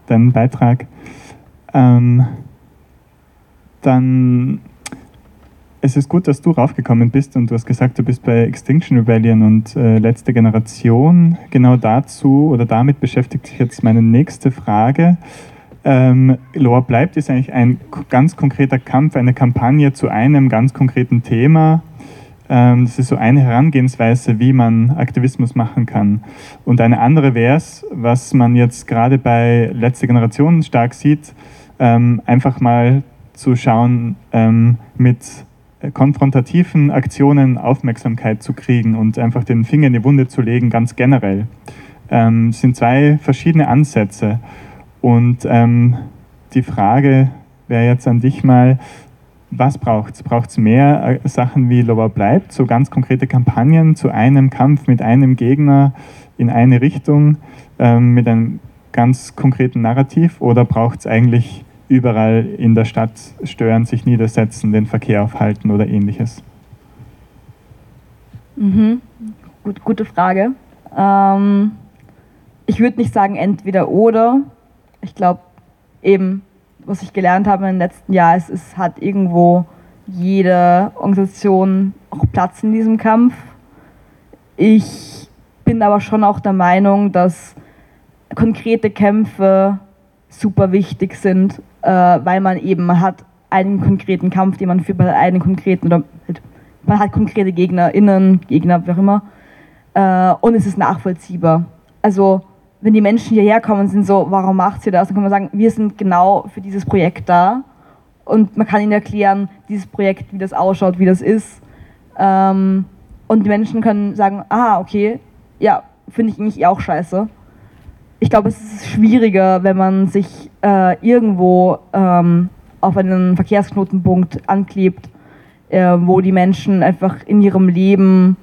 deinen Beitrag. Ähm, dann es ist gut, dass du raufgekommen bist und du hast gesagt, du bist bei Extinction Rebellion und äh, letzte Generation. Genau dazu oder damit beschäftigt sich jetzt meine nächste Frage. Ähm, Loa bleibt ist eigentlich ein ganz konkreter Kampf, eine Kampagne zu einem ganz konkreten Thema das ist so eine Herangehensweise, wie man Aktivismus machen kann. Und eine andere wäre es, was man jetzt gerade bei letzter Generation stark sieht, ähm, einfach mal zu schauen, ähm, mit konfrontativen Aktionen Aufmerksamkeit zu kriegen und einfach den Finger in die Wunde zu legen, ganz generell. Es sind zwei verschiedene Ansätze. Und die Frage wäre jetzt an dich mal, was braucht es? Braucht es mehr äh, Sachen wie Lower bleibt, so ganz konkrete Kampagnen zu einem Kampf mit einem Gegner in eine Richtung ähm, mit einem ganz konkreten Narrativ oder braucht es eigentlich überall in der Stadt stören, sich niedersetzen, den Verkehr aufhalten oder ähnliches? Mhm. gut, gute Frage. Ähm, ich würde nicht sagen entweder oder. Ich glaube eben, was ich gelernt habe im letzten Jahr, ist, es hat irgendwo jede Organisation auch Platz in diesem Kampf. Ich bin aber schon auch der Meinung, dass konkrete Kämpfe super wichtig sind, äh, weil man eben man hat einen konkreten Kampf, den man für einen konkreten oder halt, man hat konkrete GegnerInnen, Gegner, wie auch immer, äh, und es ist nachvollziehbar. Also wenn die Menschen hierher kommen und sind so, warum macht ihr das? Dann kann man sagen, wir sind genau für dieses Projekt da und man kann ihnen erklären, dieses Projekt, wie das ausschaut, wie das ist. Ähm, und die Menschen können sagen, ah, okay, ja, finde ich eigentlich auch scheiße. Ich glaube, es ist schwieriger, wenn man sich äh, irgendwo ähm, auf einen Verkehrsknotenpunkt anklebt, äh, wo die Menschen einfach in ihrem Leben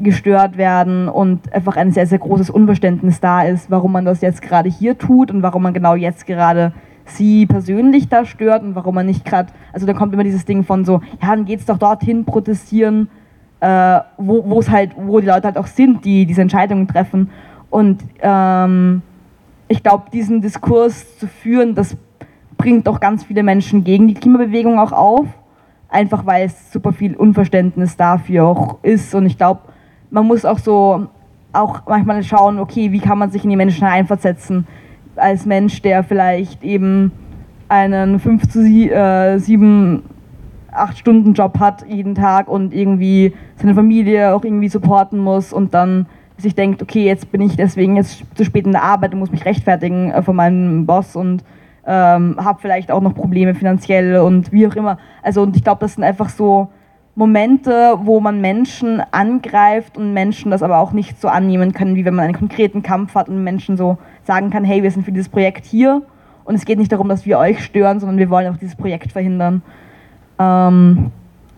gestört werden und einfach ein sehr, sehr großes Unverständnis da ist, warum man das jetzt gerade hier tut und warum man genau jetzt gerade sie persönlich da stört und warum man nicht gerade, also da kommt immer dieses Ding von so, ja, dann geht's doch dorthin protestieren, äh, wo es halt, wo die Leute halt auch sind, die diese Entscheidungen treffen. Und ähm, ich glaube, diesen Diskurs zu führen, das bringt auch ganz viele Menschen gegen die Klimabewegung auch auf, einfach weil es super viel Unverständnis dafür auch ist. Und ich glaube, man muss auch so auch manchmal schauen, okay, wie kann man sich in die Menschen einversetzen als Mensch, der vielleicht eben einen 5 zu 7, 8 Stunden Job hat jeden Tag und irgendwie seine Familie auch irgendwie supporten muss und dann sich denkt, okay, jetzt bin ich deswegen jetzt zu spät in der Arbeit und muss mich rechtfertigen äh, von meinem Boss und ähm, habe vielleicht auch noch Probleme finanziell und wie auch immer. Also und ich glaube, das sind einfach so Momente, wo man Menschen angreift und Menschen das aber auch nicht so annehmen können, wie wenn man einen konkreten Kampf hat und Menschen so sagen kann, hey, wir sind für dieses Projekt hier und es geht nicht darum, dass wir euch stören, sondern wir wollen auch dieses Projekt verhindern. Ähm,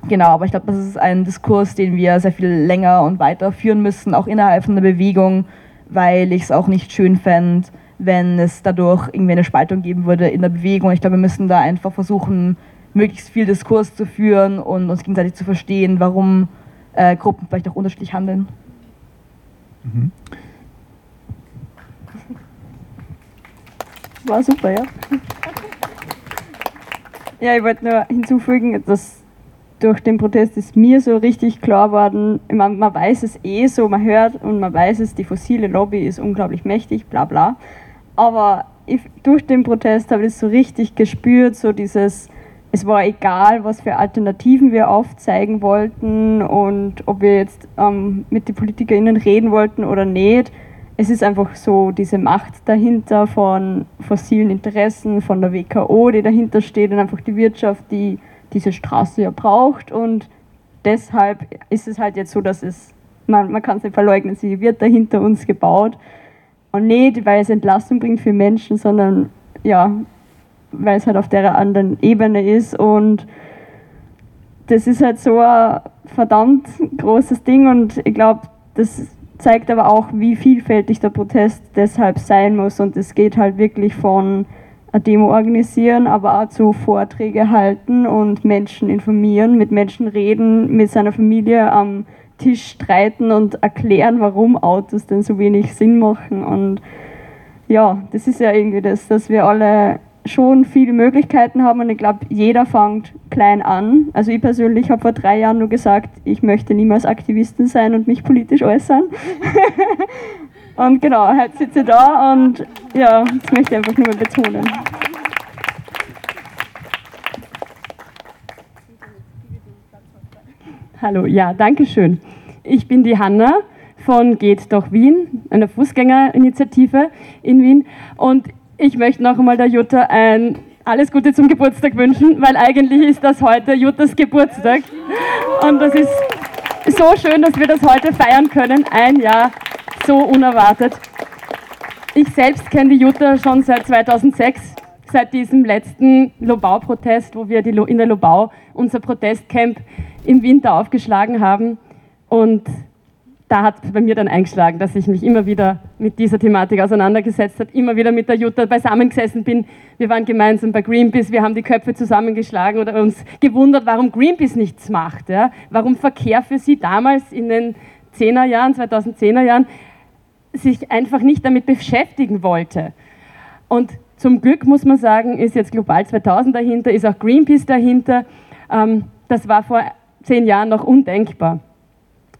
genau, aber ich glaube, das ist ein Diskurs, den wir sehr viel länger und weiter führen müssen, auch innerhalb von der Bewegung, weil ich es auch nicht schön fände, wenn es dadurch irgendwie eine Spaltung geben würde in der Bewegung. Ich glaube, wir müssen da einfach versuchen, möglichst viel Diskurs zu führen und uns gegenseitig zu verstehen, warum äh, Gruppen vielleicht auch unterschiedlich handeln. Mhm. War super, ja. Ja, ich wollte nur hinzufügen, dass durch den Protest ist mir so richtig klar geworden, man, man weiß es eh so, man hört und man weiß es, die fossile Lobby ist unglaublich mächtig, bla bla. Aber ich, durch den Protest habe ich es so richtig gespürt, so dieses, es war egal, was für Alternativen wir aufzeigen wollten und ob wir jetzt ähm, mit den PolitikerInnen reden wollten oder nicht. Es ist einfach so diese Macht dahinter von fossilen Interessen, von der WKO, die dahinter steht und einfach die Wirtschaft, die diese Straße ja braucht. Und deshalb ist es halt jetzt so, dass es, man, man kann es nicht verleugnen, sie wird dahinter uns gebaut. Und nicht, weil es Entlastung bringt für Menschen, sondern ja, weil es halt auf der anderen Ebene ist und das ist halt so ein verdammt großes Ding und ich glaube, das zeigt aber auch, wie vielfältig der Protest deshalb sein muss und es geht halt wirklich von eine Demo organisieren, aber auch zu Vorträge halten und Menschen informieren, mit Menschen reden, mit seiner Familie am Tisch streiten und erklären, warum Autos denn so wenig Sinn machen und ja, das ist ja irgendwie das, dass wir alle schon viele Möglichkeiten haben und ich glaube, jeder fängt klein an. Also ich persönlich habe vor drei Jahren nur gesagt, ich möchte niemals Aktivistin sein und mich politisch äußern. und genau, heute sitze ich da und ja, das möchte ich einfach nur mal betonen. Hallo, ja, danke schön. Ich bin die Hanna von Geht doch Wien, einer Fußgängerinitiative in Wien und ich möchte noch einmal der Jutta ein alles Gute zum Geburtstag wünschen, weil eigentlich ist das heute Juttas Geburtstag. Und das ist so schön, dass wir das heute feiern können. Ein Jahr so unerwartet. Ich selbst kenne die Jutta schon seit 2006, seit diesem letzten Lobau-Protest, wo wir in der Lobau unser Protestcamp im Winter aufgeschlagen haben. Und da hat bei mir dann eingeschlagen, dass ich mich immer wieder mit dieser Thematik auseinandergesetzt habe, immer wieder mit der Jutta beisammengesessen bin. Wir waren gemeinsam bei Greenpeace, wir haben die Köpfe zusammengeschlagen oder uns gewundert, warum Greenpeace nichts macht. Ja? Warum Verkehr für sie damals in den 10er Jahren, 2010er Jahren sich einfach nicht damit beschäftigen wollte. Und zum Glück muss man sagen, ist jetzt Global 2000 dahinter, ist auch Greenpeace dahinter. Ähm, das war vor zehn Jahren noch undenkbar.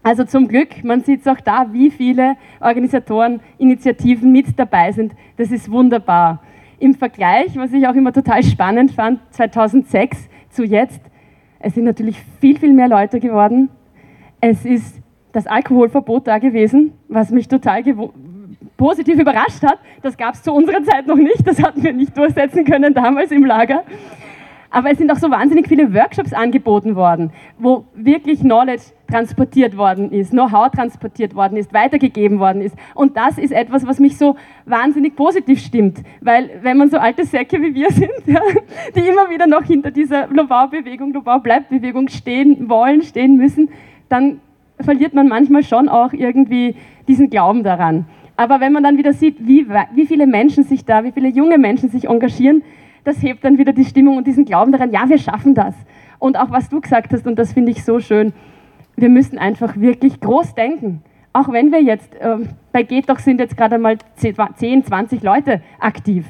Also zum Glück, man sieht es auch da, wie viele Organisatoren, Initiativen mit dabei sind. Das ist wunderbar. Im Vergleich, was ich auch immer total spannend fand, 2006 zu jetzt, es sind natürlich viel, viel mehr Leute geworden. Es ist das Alkoholverbot da gewesen, was mich total positiv überrascht hat. Das gab es zu unserer Zeit noch nicht, das hatten wir nicht durchsetzen können damals im Lager. Aber es sind auch so wahnsinnig viele Workshops angeboten worden, wo wirklich Knowledge transportiert worden ist, Know-how transportiert worden ist, weitergegeben worden ist. Und das ist etwas, was mich so wahnsinnig positiv stimmt. Weil wenn man so alte Säcke wie wir sind, ja, die immer wieder noch hinter dieser Lobau-Bewegung, Lobau-Bleibt-Bewegung stehen wollen, stehen müssen, dann verliert man manchmal schon auch irgendwie diesen Glauben daran. Aber wenn man dann wieder sieht, wie, wie viele Menschen sich da, wie viele junge Menschen sich engagieren, das hebt dann wieder die Stimmung und diesen Glauben daran, ja, wir schaffen das. Und auch was du gesagt hast, und das finde ich so schön, wir müssen einfach wirklich groß denken. Auch wenn wir jetzt, äh, bei Geht doch sind jetzt gerade mal 10, 20 Leute aktiv.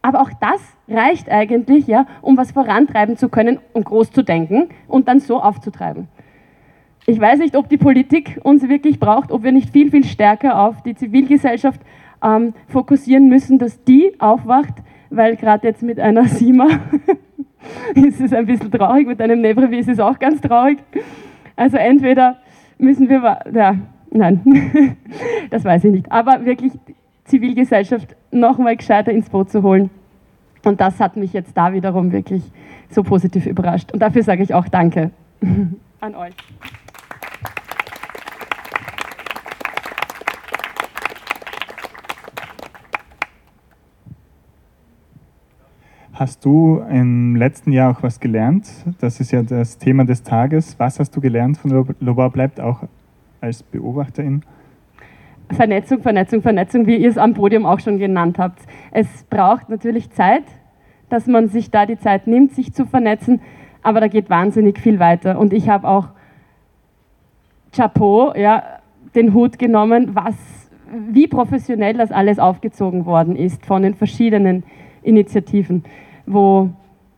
Aber auch das reicht eigentlich, ja, um was vorantreiben zu können, um groß zu denken und dann so aufzutreiben. Ich weiß nicht, ob die Politik uns wirklich braucht, ob wir nicht viel, viel stärker auf die Zivilgesellschaft ähm, fokussieren müssen, dass die aufwacht, weil gerade jetzt mit einer Sima ist es ein bisschen traurig, mit einem Nebrevi ist es auch ganz traurig. Also entweder müssen wir, ja, nein, das weiß ich nicht, aber wirklich Zivilgesellschaft nochmal gescheiter ins Boot zu holen. Und das hat mich jetzt da wiederum wirklich so positiv überrascht. Und dafür sage ich auch Danke an euch. Hast du im letzten Jahr auch was gelernt? Das ist ja das Thema des Tages. Was hast du gelernt von Lobau bleibt, auch als Beobachterin? Vernetzung, Vernetzung, Vernetzung, wie ihr es am Podium auch schon genannt habt. Es braucht natürlich Zeit, dass man sich da die Zeit nimmt, sich zu vernetzen, aber da geht wahnsinnig viel weiter. Und ich habe auch Chapeau, ja, den Hut genommen, was, wie professionell das alles aufgezogen worden ist von den verschiedenen Initiativen wo,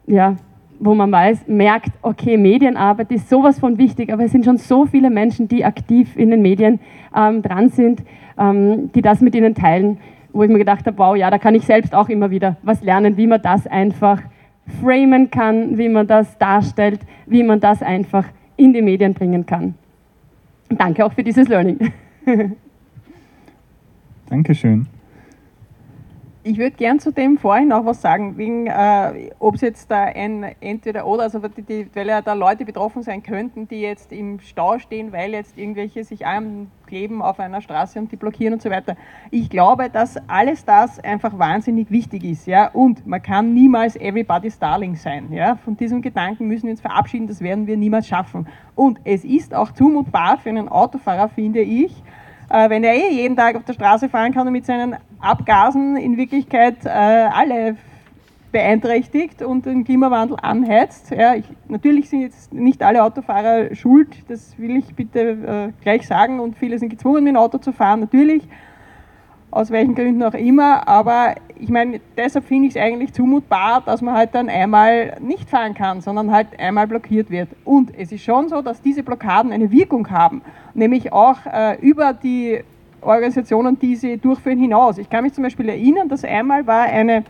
ja, wo man weiß, merkt, okay, Medienarbeit ist sowas von wichtig, aber es sind schon so viele Menschen, die aktiv in den Medien ähm, dran sind, ähm, die das mit ihnen teilen, wo ich mir gedacht habe, wow, ja, da kann ich selbst auch immer wieder was lernen, wie man das einfach framen kann, wie man das darstellt, wie man das einfach in die Medien bringen kann. Danke auch für dieses Learning. Dankeschön. Ich würde gern zu dem vorhin noch was sagen, wegen, äh, ob es jetzt da ein Entweder-Oder, also die, die, weil ja da Leute betroffen sein könnten, die jetzt im Stau stehen, weil jetzt irgendwelche sich kleben auf einer Straße und die blockieren und so weiter. Ich glaube, dass alles das einfach wahnsinnig wichtig ist, ja, und man kann niemals everybody's darling sein, ja. Von diesem Gedanken müssen wir uns verabschieden, das werden wir niemals schaffen. Und es ist auch zumutbar für einen Autofahrer, finde ich, wenn er eh jeden Tag auf der Straße fahren kann und mit seinen Abgasen in Wirklichkeit äh, alle beeinträchtigt und den Klimawandel anheizt. Ja, ich, natürlich sind jetzt nicht alle Autofahrer schuld, das will ich bitte äh, gleich sagen. Und viele sind gezwungen, mit dem Auto zu fahren, natürlich, aus welchen Gründen auch immer, aber ich meine, deshalb finde ich es eigentlich zumutbar, dass man halt dann einmal nicht fahren kann, sondern halt einmal blockiert wird. Und es ist schon so, dass diese Blockaden eine Wirkung haben, nämlich auch äh, über die Organisationen, die sie durchführen, hinaus. Ich kann mich zum Beispiel erinnern, dass einmal war eine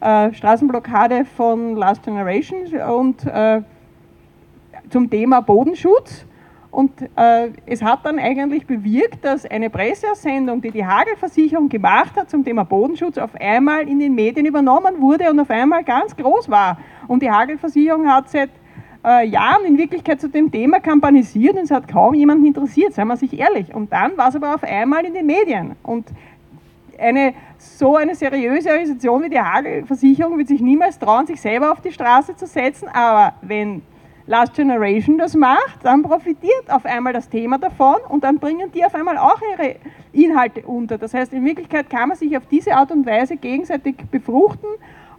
äh, Straßenblockade von Last Generation und äh, zum Thema Bodenschutz. Und äh, es hat dann eigentlich bewirkt, dass eine Presseaussendung, die die Hagelversicherung gemacht hat zum Thema Bodenschutz, auf einmal in den Medien übernommen wurde und auf einmal ganz groß war. Und die Hagelversicherung hat seit äh, Jahren in Wirklichkeit zu dem Thema kampanisiert und es hat kaum jemanden interessiert, seien wir sich ehrlich. Und dann war es aber auf einmal in den Medien. Und eine, so eine seriöse Organisation wie die Hagelversicherung wird sich niemals trauen, sich selber auf die Straße zu setzen, aber wenn Last Generation das macht, dann profitiert auf einmal das Thema davon und dann bringen die auf einmal auch ihre Inhalte unter. Das heißt, in Wirklichkeit kann man sich auf diese Art und Weise gegenseitig befruchten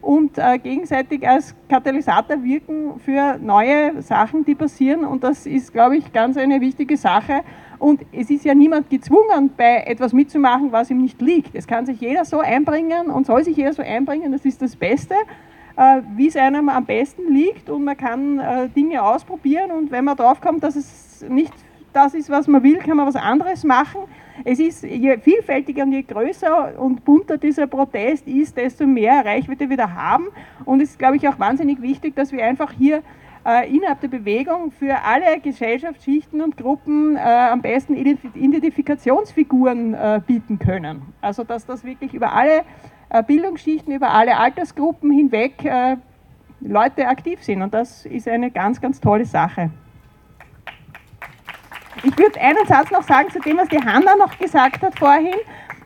und äh, gegenseitig als Katalysator wirken für neue Sachen, die passieren. Und das ist, glaube ich, ganz eine wichtige Sache. Und es ist ja niemand gezwungen, bei etwas mitzumachen, was ihm nicht liegt. Es kann sich jeder so einbringen und soll sich jeder so einbringen, das ist das Beste, wie es einem am besten liegt. Und man kann äh, Dinge ausprobieren und wenn man drauf kommt, dass es nicht das ist, was man will, kann man was anderes machen. Es ist, je vielfältiger und je größer und bunter dieser Protest ist, desto mehr Reichweite wir wieder haben. Und es ist, glaube ich, auch wahnsinnig wichtig, dass wir einfach hier äh, innerhalb der Bewegung für alle Gesellschaftsschichten und Gruppen äh, am besten Identifikationsfiguren äh, bieten können. Also dass das wirklich über alle äh, Bildungsschichten, über alle Altersgruppen hinweg äh, Leute aktiv sind. Und das ist eine ganz, ganz tolle Sache. Ich würde einen Satz noch sagen zu dem, was die Hanna noch gesagt hat vorhin,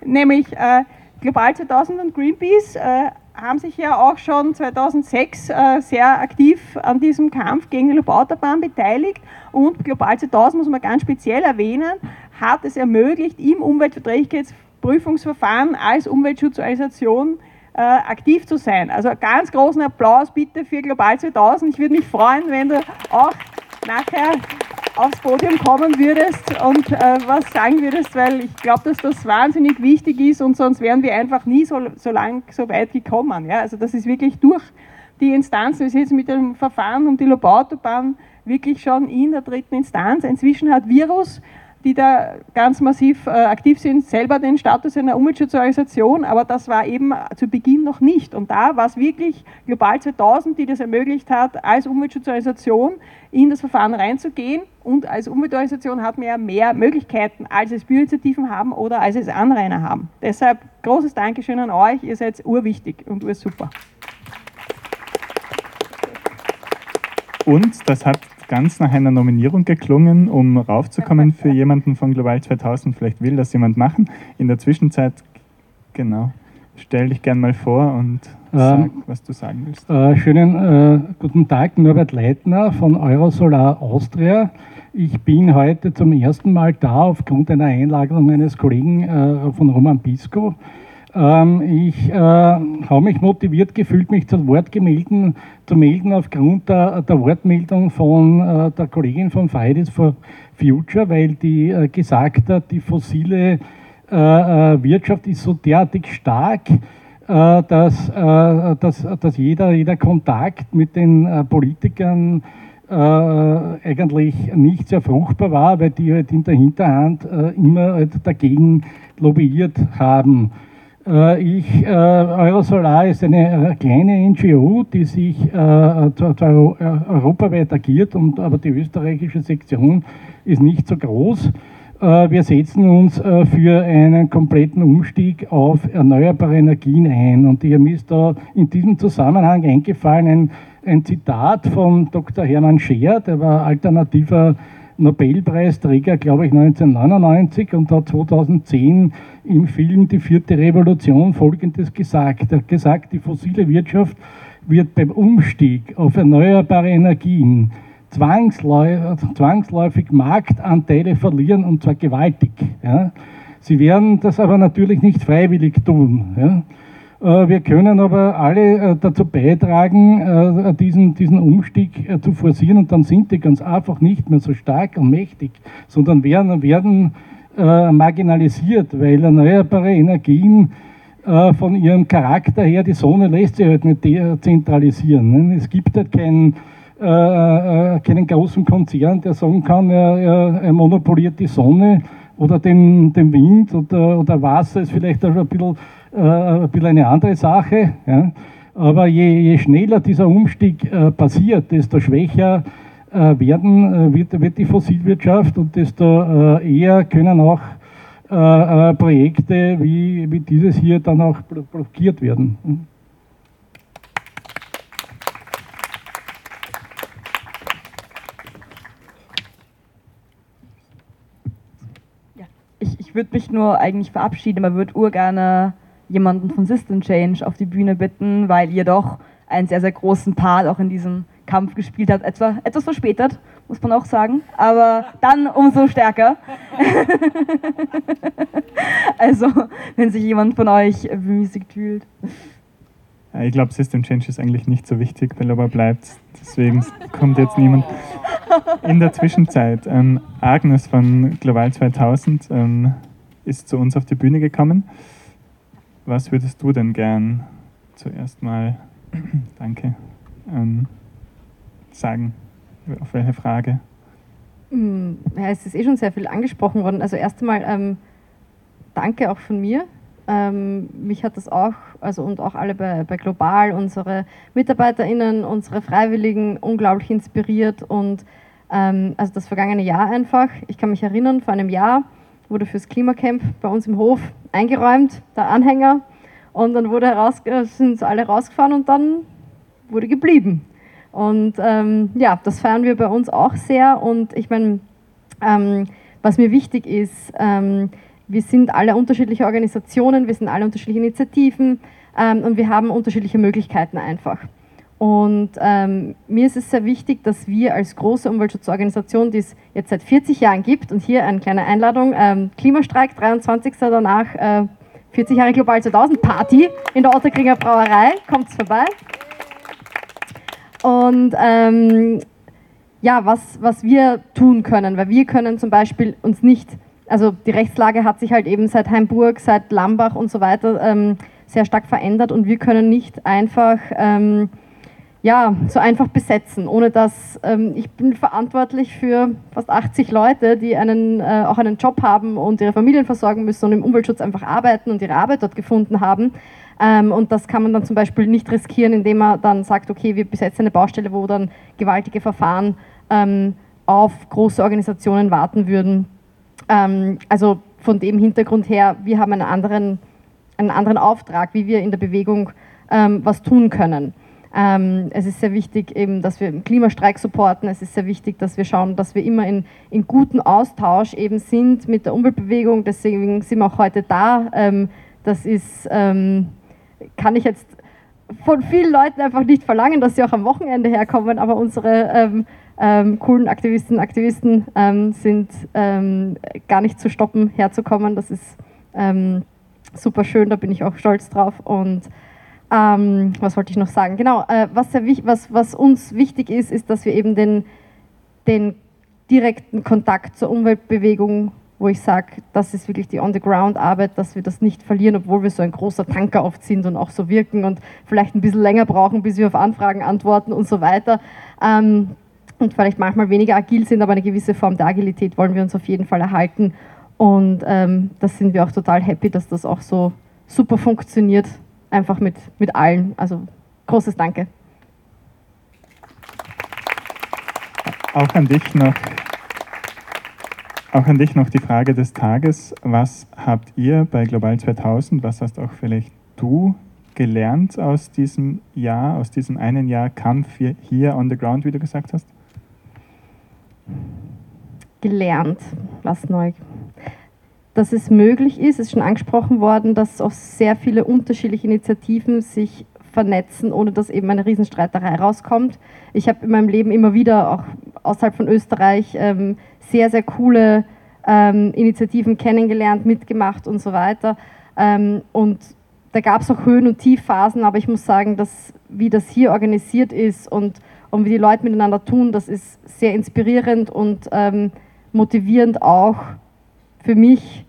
nämlich äh, Global 2000 und Greenpeace äh, haben sich ja auch schon 2006 äh, sehr aktiv an diesem Kampf gegen die Lobautobahn beteiligt und Global 2000 muss man ganz speziell erwähnen, hat es ermöglicht, im Umweltverträglichkeitsprüfungsverfahren als Umweltschutzorganisation äh, aktiv zu sein. Also ganz großen Applaus bitte für Global 2000. Ich würde mich freuen, wenn du auch nachher aufs Podium kommen würdest und äh, was sagen würdest, weil ich glaube, dass das wahnsinnig wichtig ist und sonst wären wir einfach nie so, so lang so weit gekommen. Ja? Also das ist wirklich durch die Instanzen, wir sind jetzt mit dem Verfahren um die Lobautobahn wirklich schon in der dritten Instanz. Inzwischen hat Virus die da ganz massiv äh, aktiv sind, selber den Status einer Umweltschutzorganisation, aber das war eben zu Beginn noch nicht. Und da war es wirklich Global 2000, die das ermöglicht hat, als Umweltschutzorganisation in das Verfahren reinzugehen. Und als Umweltorganisation hat man ja mehr Möglichkeiten, als es Bioinitiativen haben oder als es Anrainer haben. Deshalb großes Dankeschön an euch, ihr seid urwichtig und ursuper. Und das hat ganz nach einer Nominierung geklungen, um raufzukommen für jemanden von Global 2000. Vielleicht will das jemand machen. In der Zwischenzeit, genau, stell dich gern mal vor und sag, ähm, was du sagen willst. Äh, schönen äh, guten Tag, Norbert Leitner von Eurosolar Austria. Ich bin heute zum ersten Mal da aufgrund einer Einladung meines Kollegen äh, von Roman Bisco. Ähm, ich äh, habe mich motiviert gefühlt, mich zu Wort gemelden, zu melden aufgrund der, der Wortmeldung von äh, der Kollegin von Fridays for Future, weil die äh, gesagt hat, die fossile äh, äh, Wirtschaft ist so derartig stark, äh, dass, dass, dass jeder, jeder Kontakt mit den Politikern eigentlich nicht sehr fruchtbar war, weil die halt in der Hinterhand immer halt dagegen lobbyiert haben. Äh, ich, äh, Eurosolar ist eine äh, kleine NGO, die sich europaweit agiert, aber die österreichische Sektion ist nicht so groß. Wir setzen uns für einen kompletten Umstieg auf erneuerbare Energien ein. Und mir ist da in diesem Zusammenhang eingefallen ein, ein Zitat von Dr. Hermann Scheer, der war alternativer Nobelpreisträger, glaube ich, 1999 und hat 2010 im Film Die vierte Revolution Folgendes gesagt. Er hat gesagt, die fossile Wirtschaft wird beim Umstieg auf erneuerbare Energien zwangsläufig Marktanteile verlieren und zwar gewaltig. Ja. Sie werden das aber natürlich nicht freiwillig tun. Ja. Äh, wir können aber alle äh, dazu beitragen, äh, diesen, diesen Umstieg zu forcieren und dann sind die ganz einfach nicht mehr so stark und mächtig, sondern werden, werden marginalisiert, weil erneuerbare Energien von ihrem Charakter her, die Sonne lässt sich halt nicht dezentralisieren. Ne? Es gibt halt keinen, keinen großen Konzern, der sagen kann, er, er monopoliert die Sonne oder den, den Wind oder, oder Wasser ist vielleicht auch ein bisschen äh, ein bisschen eine andere Sache. Ja. Aber je, je, schneller dieser Umstieg äh, passiert, desto schwächer äh, werden, äh, wird, wird, die Fossilwirtschaft und desto äh, eher können auch Projekte wie, wie dieses hier dann auch blockiert werden. Ich, ich würde mich nur eigentlich verabschieden, aber würde urgerne jemanden von System Change auf die Bühne bitten, weil ihr doch einen sehr, sehr großen Part auch in diesem Kampf gespielt habt. Etwa, etwas verspätet, muss man auch sagen, aber dann umso stärker. also, wenn sich jemand von euch bemüßigt fühlt. Ich glaube, System Change ist eigentlich nicht so wichtig, weil aber bleibt. Deswegen kommt jetzt niemand. In der Zwischenzeit, ähm, Agnes von Global 2000 ähm, ist zu uns auf die Bühne gekommen. Was würdest du denn gern zuerst mal, danke, ähm, sagen? Auf welche Frage? Hm, ja, es ist eh schon sehr viel angesprochen worden. Also erst einmal ähm, danke auch von mir. Ähm, mich hat das auch, also und auch alle bei, bei Global, unsere MitarbeiterInnen, unsere Freiwilligen unglaublich inspiriert und ähm, also das vergangene Jahr einfach. Ich kann mich erinnern, vor einem Jahr wurde fürs Klimacamp bei uns im Hof eingeräumt, der Anhänger, und dann wurde heraus, sind alle rausgefahren und dann wurde geblieben. Und ähm, ja, das feiern wir bei uns auch sehr. Und ich meine, ähm, was mir wichtig ist, ähm, wir sind alle unterschiedliche Organisationen, wir sind alle unterschiedliche Initiativen ähm, und wir haben unterschiedliche Möglichkeiten einfach. Und ähm, mir ist es sehr wichtig, dass wir als große Umweltschutzorganisation, die es jetzt seit 40 Jahren gibt, und hier eine kleine Einladung, ähm, Klimastreik, 23. danach, äh, 40 Jahre Global 2000 Party in der Otterkringer Brauerei, kommt vorbei. Und ähm, ja, was, was wir tun können, weil wir können zum Beispiel uns nicht, also die Rechtslage hat sich halt eben seit Heimburg, seit Lambach und so weiter ähm, sehr stark verändert und wir können nicht einfach ähm, ja, so einfach besetzen, ohne dass ähm, ich bin verantwortlich für fast 80 Leute, die einen, äh, auch einen Job haben und ihre Familien versorgen müssen und im Umweltschutz einfach arbeiten und ihre Arbeit dort gefunden haben. Ähm, und das kann man dann zum Beispiel nicht riskieren, indem man dann sagt, okay, wir besetzen eine Baustelle, wo dann gewaltige Verfahren ähm, auf große Organisationen warten würden. Ähm, also von dem Hintergrund her, wir haben einen anderen, einen anderen Auftrag, wie wir in der Bewegung ähm, was tun können. Ähm, es ist sehr wichtig, eben, dass wir im Klimastreik supporten. Es ist sehr wichtig, dass wir schauen, dass wir immer in, in guten Austausch eben sind mit der Umweltbewegung. Deswegen sind wir auch heute da. Ähm, das ist, ähm, kann ich jetzt von vielen Leuten einfach nicht verlangen, dass sie auch am Wochenende herkommen, aber unsere ähm, ähm, coolen Aktivisten, Aktivisten ähm, sind gar nicht zu stoppen, herzukommen. Das ist super schön, da bin ich auch stolz drauf und ähm, was wollte ich noch sagen? Genau, äh, was, sehr, was, was, uns wichtig ist, ist, dass wir eben den, den direkten Kontakt zur Umweltbewegung, wo ich sage, das ist wirklich die On-the-Ground-Arbeit, dass wir das nicht verlieren, obwohl wir so ein großer Tanker oft sind und auch so wirken und vielleicht ein bisschen länger brauchen, bis wir auf Anfragen antworten und so weiter. Ähm, und vielleicht manchmal weniger agil sind, aber eine gewisse Form der Agilität wollen wir uns auf jeden Fall erhalten. Und ähm, das sind wir auch total happy, dass das auch so super funktioniert einfach mit, mit allen. Also großes Danke. Auch an dich noch. Auch an dich noch die Frage des Tages. Was habt ihr bei Global 2000, was hast auch vielleicht du gelernt aus diesem Jahr, aus diesem einen Jahr Kampf hier on the ground, wie du gesagt hast? Gelernt, was neu dass es möglich ist, es ist schon angesprochen worden, dass auch sehr viele unterschiedliche Initiativen sich vernetzen, ohne dass eben eine Riesenstreiterei rauskommt. Ich habe in meinem Leben immer wieder, auch außerhalb von Österreich, ähm, sehr, sehr coole ähm, Initiativen kennengelernt, mitgemacht und so weiter. Ähm, und da gab es auch Höhen- und Tiefphasen, aber ich muss sagen, dass wie das hier organisiert ist und, und wie die Leute miteinander tun, das ist sehr inspirierend und ähm, motivierend auch für mich,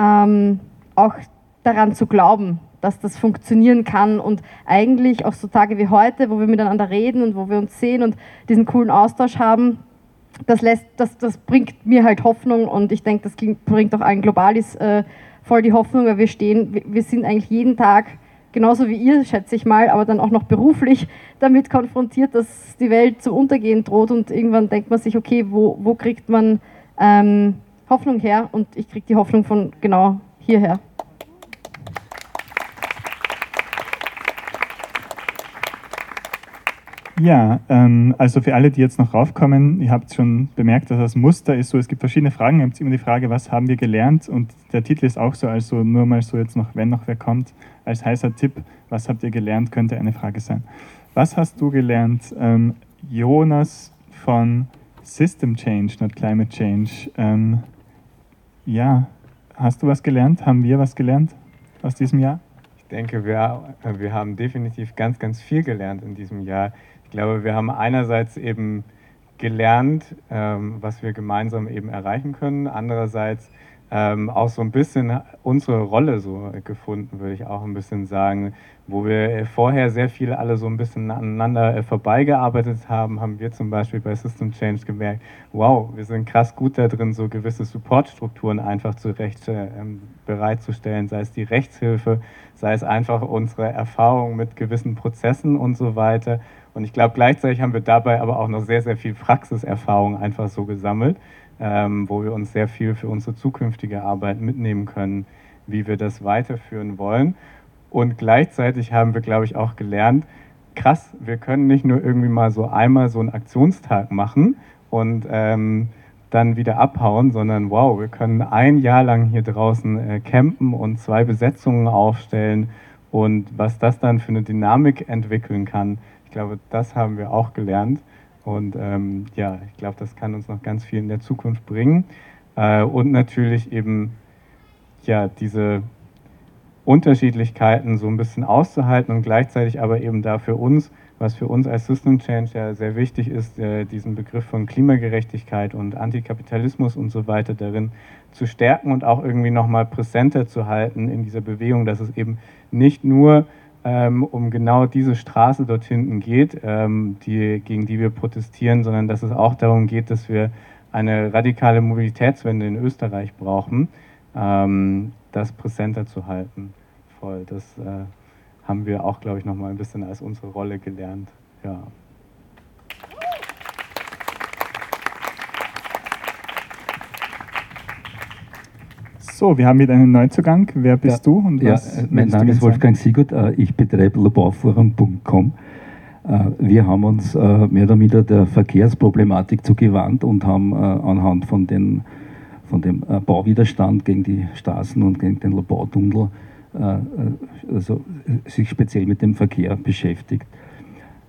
ähm, auch daran zu glauben, dass das funktionieren kann. Und eigentlich auch so Tage wie heute, wo wir miteinander reden und wo wir uns sehen und diesen coolen Austausch haben, das, lässt, das, das bringt mir halt Hoffnung. Und ich denke, das bringt auch allen Globalis äh, voll die Hoffnung, weil wir stehen, wir, sind eigentlich jeden Tag, genauso wie ihr, schätze ich mal, aber dann auch noch beruflich damit konfrontiert, dass die Welt zum Untergehen droht. Und irgendwann denkt man sich, okay, wo, wo kriegt man ähm, Hoffnung her und ich kriege die Hoffnung von genau hierher. Ja, ähm, also für alle, die jetzt noch raufkommen, ihr habt schon bemerkt, dass das Muster ist so, es gibt verschiedene Fragen, ihr habt immer die Frage, was haben wir gelernt und der Titel ist auch so, also nur mal so jetzt noch, wenn noch wer kommt, als heißer Tipp, was habt ihr gelernt, könnte eine Frage sein. Was hast du gelernt, ähm, Jonas von System Change, not Climate Change? Ähm, ja, hast du was gelernt? Haben wir was gelernt aus diesem Jahr? denke, wir, wir haben definitiv ganz, ganz viel gelernt in diesem Jahr. Ich glaube, wir haben einerseits eben gelernt, ähm, was wir gemeinsam eben erreichen können. Andererseits ähm, auch so ein bisschen unsere Rolle so gefunden, würde ich auch ein bisschen sagen. Wo wir vorher sehr viel alle so ein bisschen aneinander äh, vorbeigearbeitet haben, haben wir zum Beispiel bei System Change gemerkt, wow, wir sind krass gut da drin, so gewisse Supportstrukturen einfach zurecht äh, bereitzustellen, sei es die Rechtshilfe, sei es einfach unsere Erfahrung mit gewissen Prozessen und so weiter. Und ich glaube, gleichzeitig haben wir dabei aber auch noch sehr, sehr viel Praxiserfahrung einfach so gesammelt ähm, wo wir uns sehr viel für unsere zukünftige Arbeit mitnehmen können, wie wir das weiterführen wollen. Und gleichzeitig haben wir, glaube ich, auch gelernt, krass, wir können nicht nur irgendwie mal so einmal so einen Aktionstag machen und ähm, dann wieder abhauen, sondern wow, wir können ein Jahr lang hier draußen äh, campen und zwei Besetzungen aufstellen und was das dann für eine Dynamik entwickeln kann. Ich glaube, das haben wir auch gelernt. Und ähm, ja, ich glaube, das kann uns noch ganz viel in der Zukunft bringen. Äh, und natürlich eben ja, diese Unterschiedlichkeiten so ein bisschen auszuhalten und gleichzeitig aber eben da für uns, was für uns als System Change ja sehr wichtig ist, äh, diesen Begriff von Klimagerechtigkeit und Antikapitalismus und so weiter darin zu stärken und auch irgendwie nochmal präsenter zu halten in dieser Bewegung, dass es eben nicht nur ähm, um genau diese Straße dort hinten geht, ähm, die, gegen die wir protestieren, sondern dass es auch darum geht, dass wir eine radikale Mobilitätswende in Österreich brauchen, ähm, das präsenter zu halten. Voll, das äh, haben wir auch, glaube ich, nochmal ein bisschen als unsere Rolle gelernt. Ja. So, wir haben wieder einen Neuzugang. Wer bist ja, du? Und ja, äh, mein Name ist Wolfgang Sigurd. Äh, ich betreibe lobauforum.com. Äh, wir haben uns mehr oder minder der Verkehrsproblematik zugewandt und haben anhand von, den, von dem Bauwiderstand gegen die Straßen und gegen den Lobautunnel also sich speziell mit dem Verkehr beschäftigt.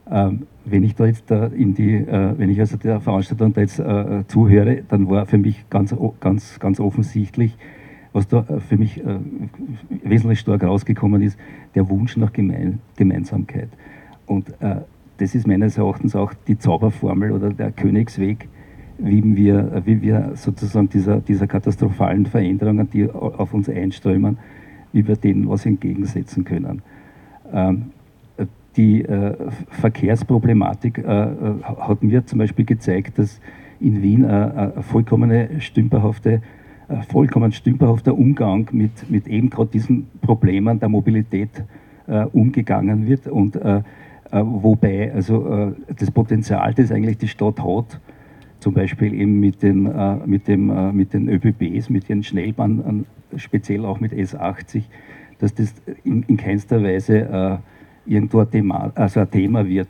Ähm, wenn ich da jetzt in die, wenn ich also der Veranstaltung da jetzt zuhöre, dann war für mich ganz, ganz, ganz offensichtlich, was da äh, für mich äh, wesentlich stark rausgekommen ist, der Wunsch nach Gemein Gemeinsamkeit. Und äh, das ist meines Erachtens auch die Zauberformel oder der Königsweg, wie wir, wie wir sozusagen dieser, dieser katastrophalen Veränderungen, die auf uns einströmen, wir denen was entgegensetzen können. Ähm, die äh, Verkehrsproblematik äh, äh hat mir zum Beispiel gezeigt, dass in Wien eine vollkommene stümperhafte äh, vollkommen stümperhafter Umgang mit, mit eben gerade diesen Problemen der Mobilität äh, umgegangen wird und äh, äh wobei also äh, das Potenzial, das eigentlich die Stadt hat, zum Beispiel eben mit den, äh, mit dem, mit den ÖBBs, mit ihren Schnellbahnen, speziell auch mit S80, dass das in, in keinster Weise irgendwo ein Thema, also ein Thema wird.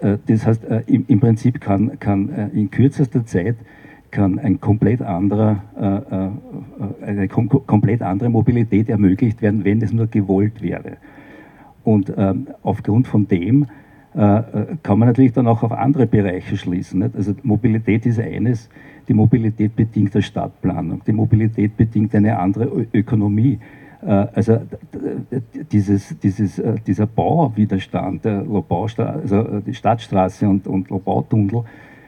Das heißt, im, im Prinzip kann, kann in kürzester Zeit kann ein komplett anderer, äh, äh, eine kom komplett andere Mobilität ermöglicht werden, wenn es nur gewollt wäre. Und ähm, aufgrund von dem äh, äh, kann man natürlich dann auch auf andere Bereiche schließen. Nicht? Also Mobilität ist eines, die Mobilität bedingt eine Stadtplanung, die Mobilität bedingt eine andere Ökonomie. Äh, also dieses, dieses, äh, dieser Bauwiderstand, der also die Stadtstraße und, und Lobautunnel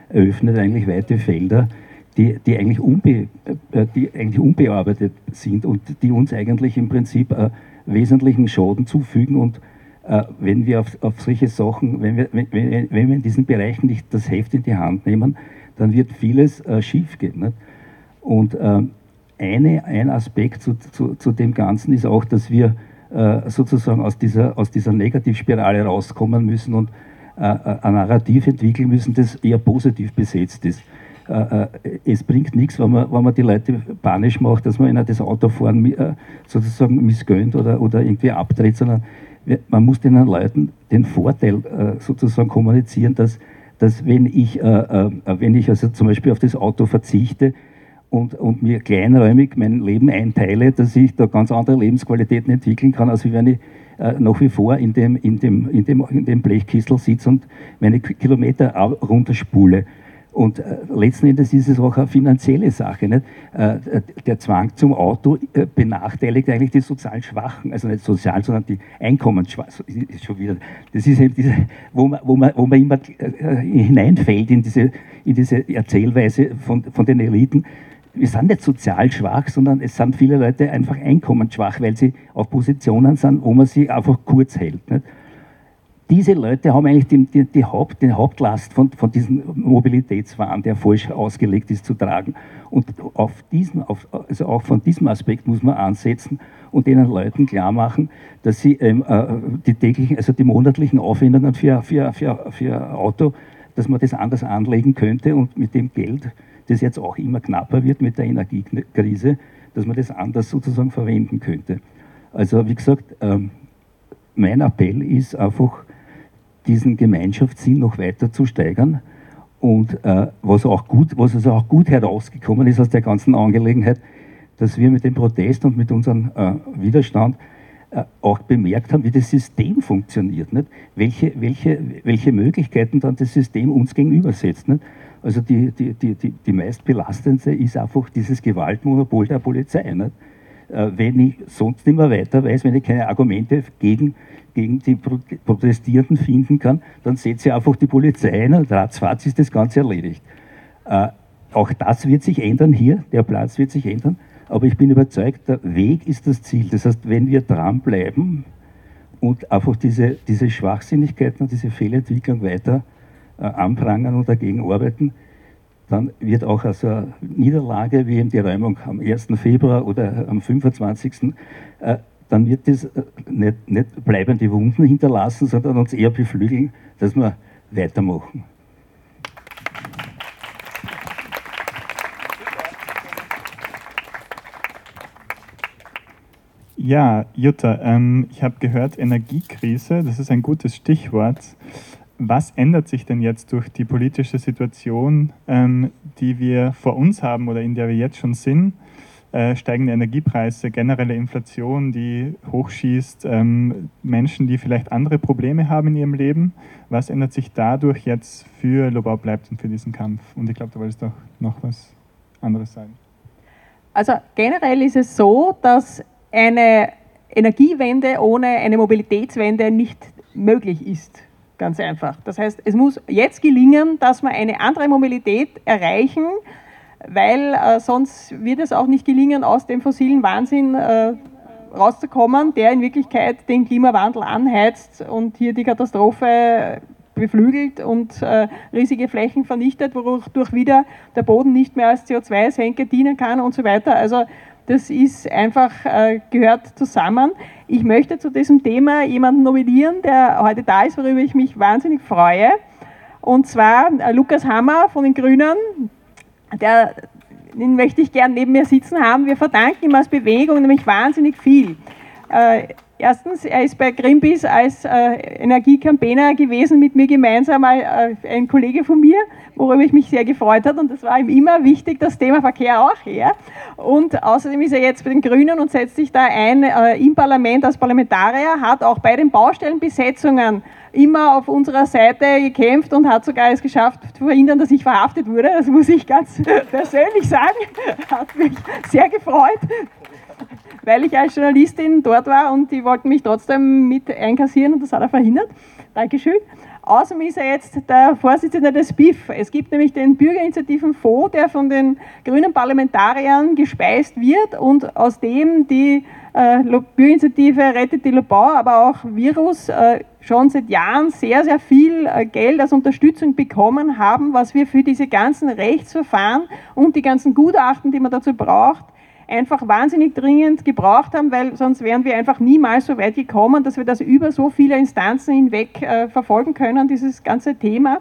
eröffnet eigentlich weite Felder, die, die, eigentlich unbe, äh, die eigentlich unbearbeitet sind und die uns eigentlich im Prinzip äh, wesentlichen Schaden zufügen. Und äh, wenn wir auf, auf solche Sachen, wenn wir, wenn, wenn, wir in diesen Bereichen nicht das Heft in die Hand nehmen, dann wird vieles äh, schiefgehen. Nicht? Und äh, eine, ein Aspekt zu, zu, zu, dem Ganzen ist auch, dass wir äh, sozusagen aus dieser, aus dieser Negativspirale rauskommen müssen und ein Narrativ entwickeln müssen, das eher positiv besetzt ist. Äh, äh, es bringt nichts, wenn man, wenn man die Leute panisch macht, dass man ihnen das Autofahren äh, sozusagen missgönnt oder, oder irgendwie abdreht, sondern man muss den Leuten den Vorteil sozusagen kommunizieren, dass, dass wenn, ich, wenn ich also zum Beispiel auf das Auto verzichte, und, und, mir kleinräumig mein Leben einteile, dass ich da ganz andere Lebensqualitäten entwickeln kann, als wenn ich äh, nach wie vor in dem, in dem, in dem, in dem Blechkistel sitze und meine Kilometer runterspule. Und äh, letzten Endes ist es auch eine finanzielle Sache. Nicht? Äh, der Zwang zum Auto äh, benachteiligt eigentlich die sozial Schwachen, also nicht sozial, sondern die Einkommensschwachen. Schon wieder. Das ist eben diese, wo man, wo man, wo man immer äh, hineinfällt in diese, in diese Erzählweise von, von den Eliten. Wir sind nicht sozial schwach, sondern es sind viele Leute einfach einkommensschwach, weil sie auf Positionen sind, wo man sie einfach kurz hält. Nicht? Diese Leute haben eigentlich die, die, die, Haupt, die Hauptlast von, von diesem Mobilitätswahn, der falsch ausgelegt ist, zu tragen. Und auf diesen, auf, also auch von diesem Aspekt muss man ansetzen und den Leuten klar machen, dass sie ähm, äh, die täglichen, also die monatlichen Aufwendungen für, für, für, für Auto, dass man das anders anlegen könnte und mit dem Geld, das jetzt auch immer knapper wird mit der Energiekrise, dass man das anders sozusagen verwenden könnte. Also wie gesagt, ähm, mein Appell ist einfach, diesen Gemeinschaftssinn noch weiter zu steigern. Und äh, was, auch gut, was also auch gut herausgekommen ist aus der ganzen Angelegenheit, dass wir mit dem Protest und mit unserem äh, Widerstand äh, auch bemerkt haben, wie das System funktioniert. Nicht? Welche, welche, welche Möglichkeiten dann das System uns gegenübersetzt. Nicht? Also die, die, die, die, die meist belastendste ist einfach dieses Gewaltmonopol der Polizei. Nicht? Äh, wenn ich sonst nicht mehr weiter weiß, wenn ich keine Argumente gegen gegen die Protestierenden finden kann, dann setze ich einfach die Polizei ein und ratzfatz ist das Ganze erledigt. Äh, auch das wird sich ändern hier, der Platz wird sich ändern, aber ich bin überzeugt, der Weg ist das Ziel. Das heißt, wenn wir dranbleiben und einfach diese, diese Schwachsinnigkeiten und diese Fehlentwicklung weiter äh, anprangern und dagegen arbeiten, dann wird auch also eine Niederlage wie in die Räumung am 1. Februar oder am 25 dann wird das äh, nicht, nicht bleibende Wunden hinterlassen, sondern uns eher beflügeln, dass wir weitermachen. Ja, Jutta, ähm, ich habe gehört, Energiekrise, das ist ein gutes Stichwort. Was ändert sich denn jetzt durch die politische Situation, ähm, die wir vor uns haben oder in der wir jetzt schon sind? Äh, steigende Energiepreise, generelle Inflation, die hochschießt, ähm, Menschen, die vielleicht andere Probleme haben in ihrem Leben. Was ändert sich dadurch jetzt für Lobau bleibt und für diesen Kampf? Und ich glaube, du wolltest doch noch was anderes sagen. Also generell ist es so, dass eine Energiewende ohne eine Mobilitätswende nicht möglich ist. Ganz einfach. Das heißt, es muss jetzt gelingen, dass wir eine andere Mobilität erreichen, weil äh, sonst wird es auch nicht gelingen, aus dem fossilen Wahnsinn äh, rauszukommen, der in Wirklichkeit den Klimawandel anheizt und hier die Katastrophe beflügelt und äh, riesige Flächen vernichtet, wodurch wieder der Boden nicht mehr als CO2-Senke dienen kann und so weiter. Also das ist einfach, äh, gehört zusammen. Ich möchte zu diesem Thema jemanden nominieren, der heute da ist, worüber ich mich wahnsinnig freue. Und zwar äh, Lukas Hammer von den Grünen, der, den möchte ich gern neben mir sitzen haben. Wir verdanken ihm als Bewegung nämlich wahnsinnig viel. Äh, erstens, er ist bei Greenpeace als äh, Energiecampaigner gewesen, mit mir gemeinsam äh, ein Kollege von mir, worüber ich mich sehr gefreut habe. Und das war ihm immer wichtig, das Thema Verkehr auch her. Und außerdem ist er jetzt bei den Grünen und setzt sich da ein äh, im Parlament als Parlamentarier, hat auch bei den Baustellenbesetzungen immer auf unserer Seite gekämpft und hat sogar es geschafft zu verhindern, dass ich verhaftet wurde. Das muss ich ganz persönlich sagen. Hat mich sehr gefreut, weil ich als Journalistin dort war und die wollten mich trotzdem mit einkassieren und das hat er verhindert. Dankeschön. Außerdem ist er jetzt der Vorsitzende des BIF. Es gibt nämlich den Bürgerinitiativen-Fonds, der von den grünen Parlamentariern gespeist wird und aus dem die äh, Bürgerinitiative Rettet die Lobau, aber auch Virus äh, schon seit Jahren sehr, sehr viel äh, Geld als Unterstützung bekommen haben, was wir für diese ganzen Rechtsverfahren und die ganzen Gutachten, die man dazu braucht, einfach wahnsinnig dringend gebraucht haben, weil sonst wären wir einfach niemals so weit gekommen, dass wir das über so viele Instanzen hinweg äh, verfolgen können, dieses ganze Thema.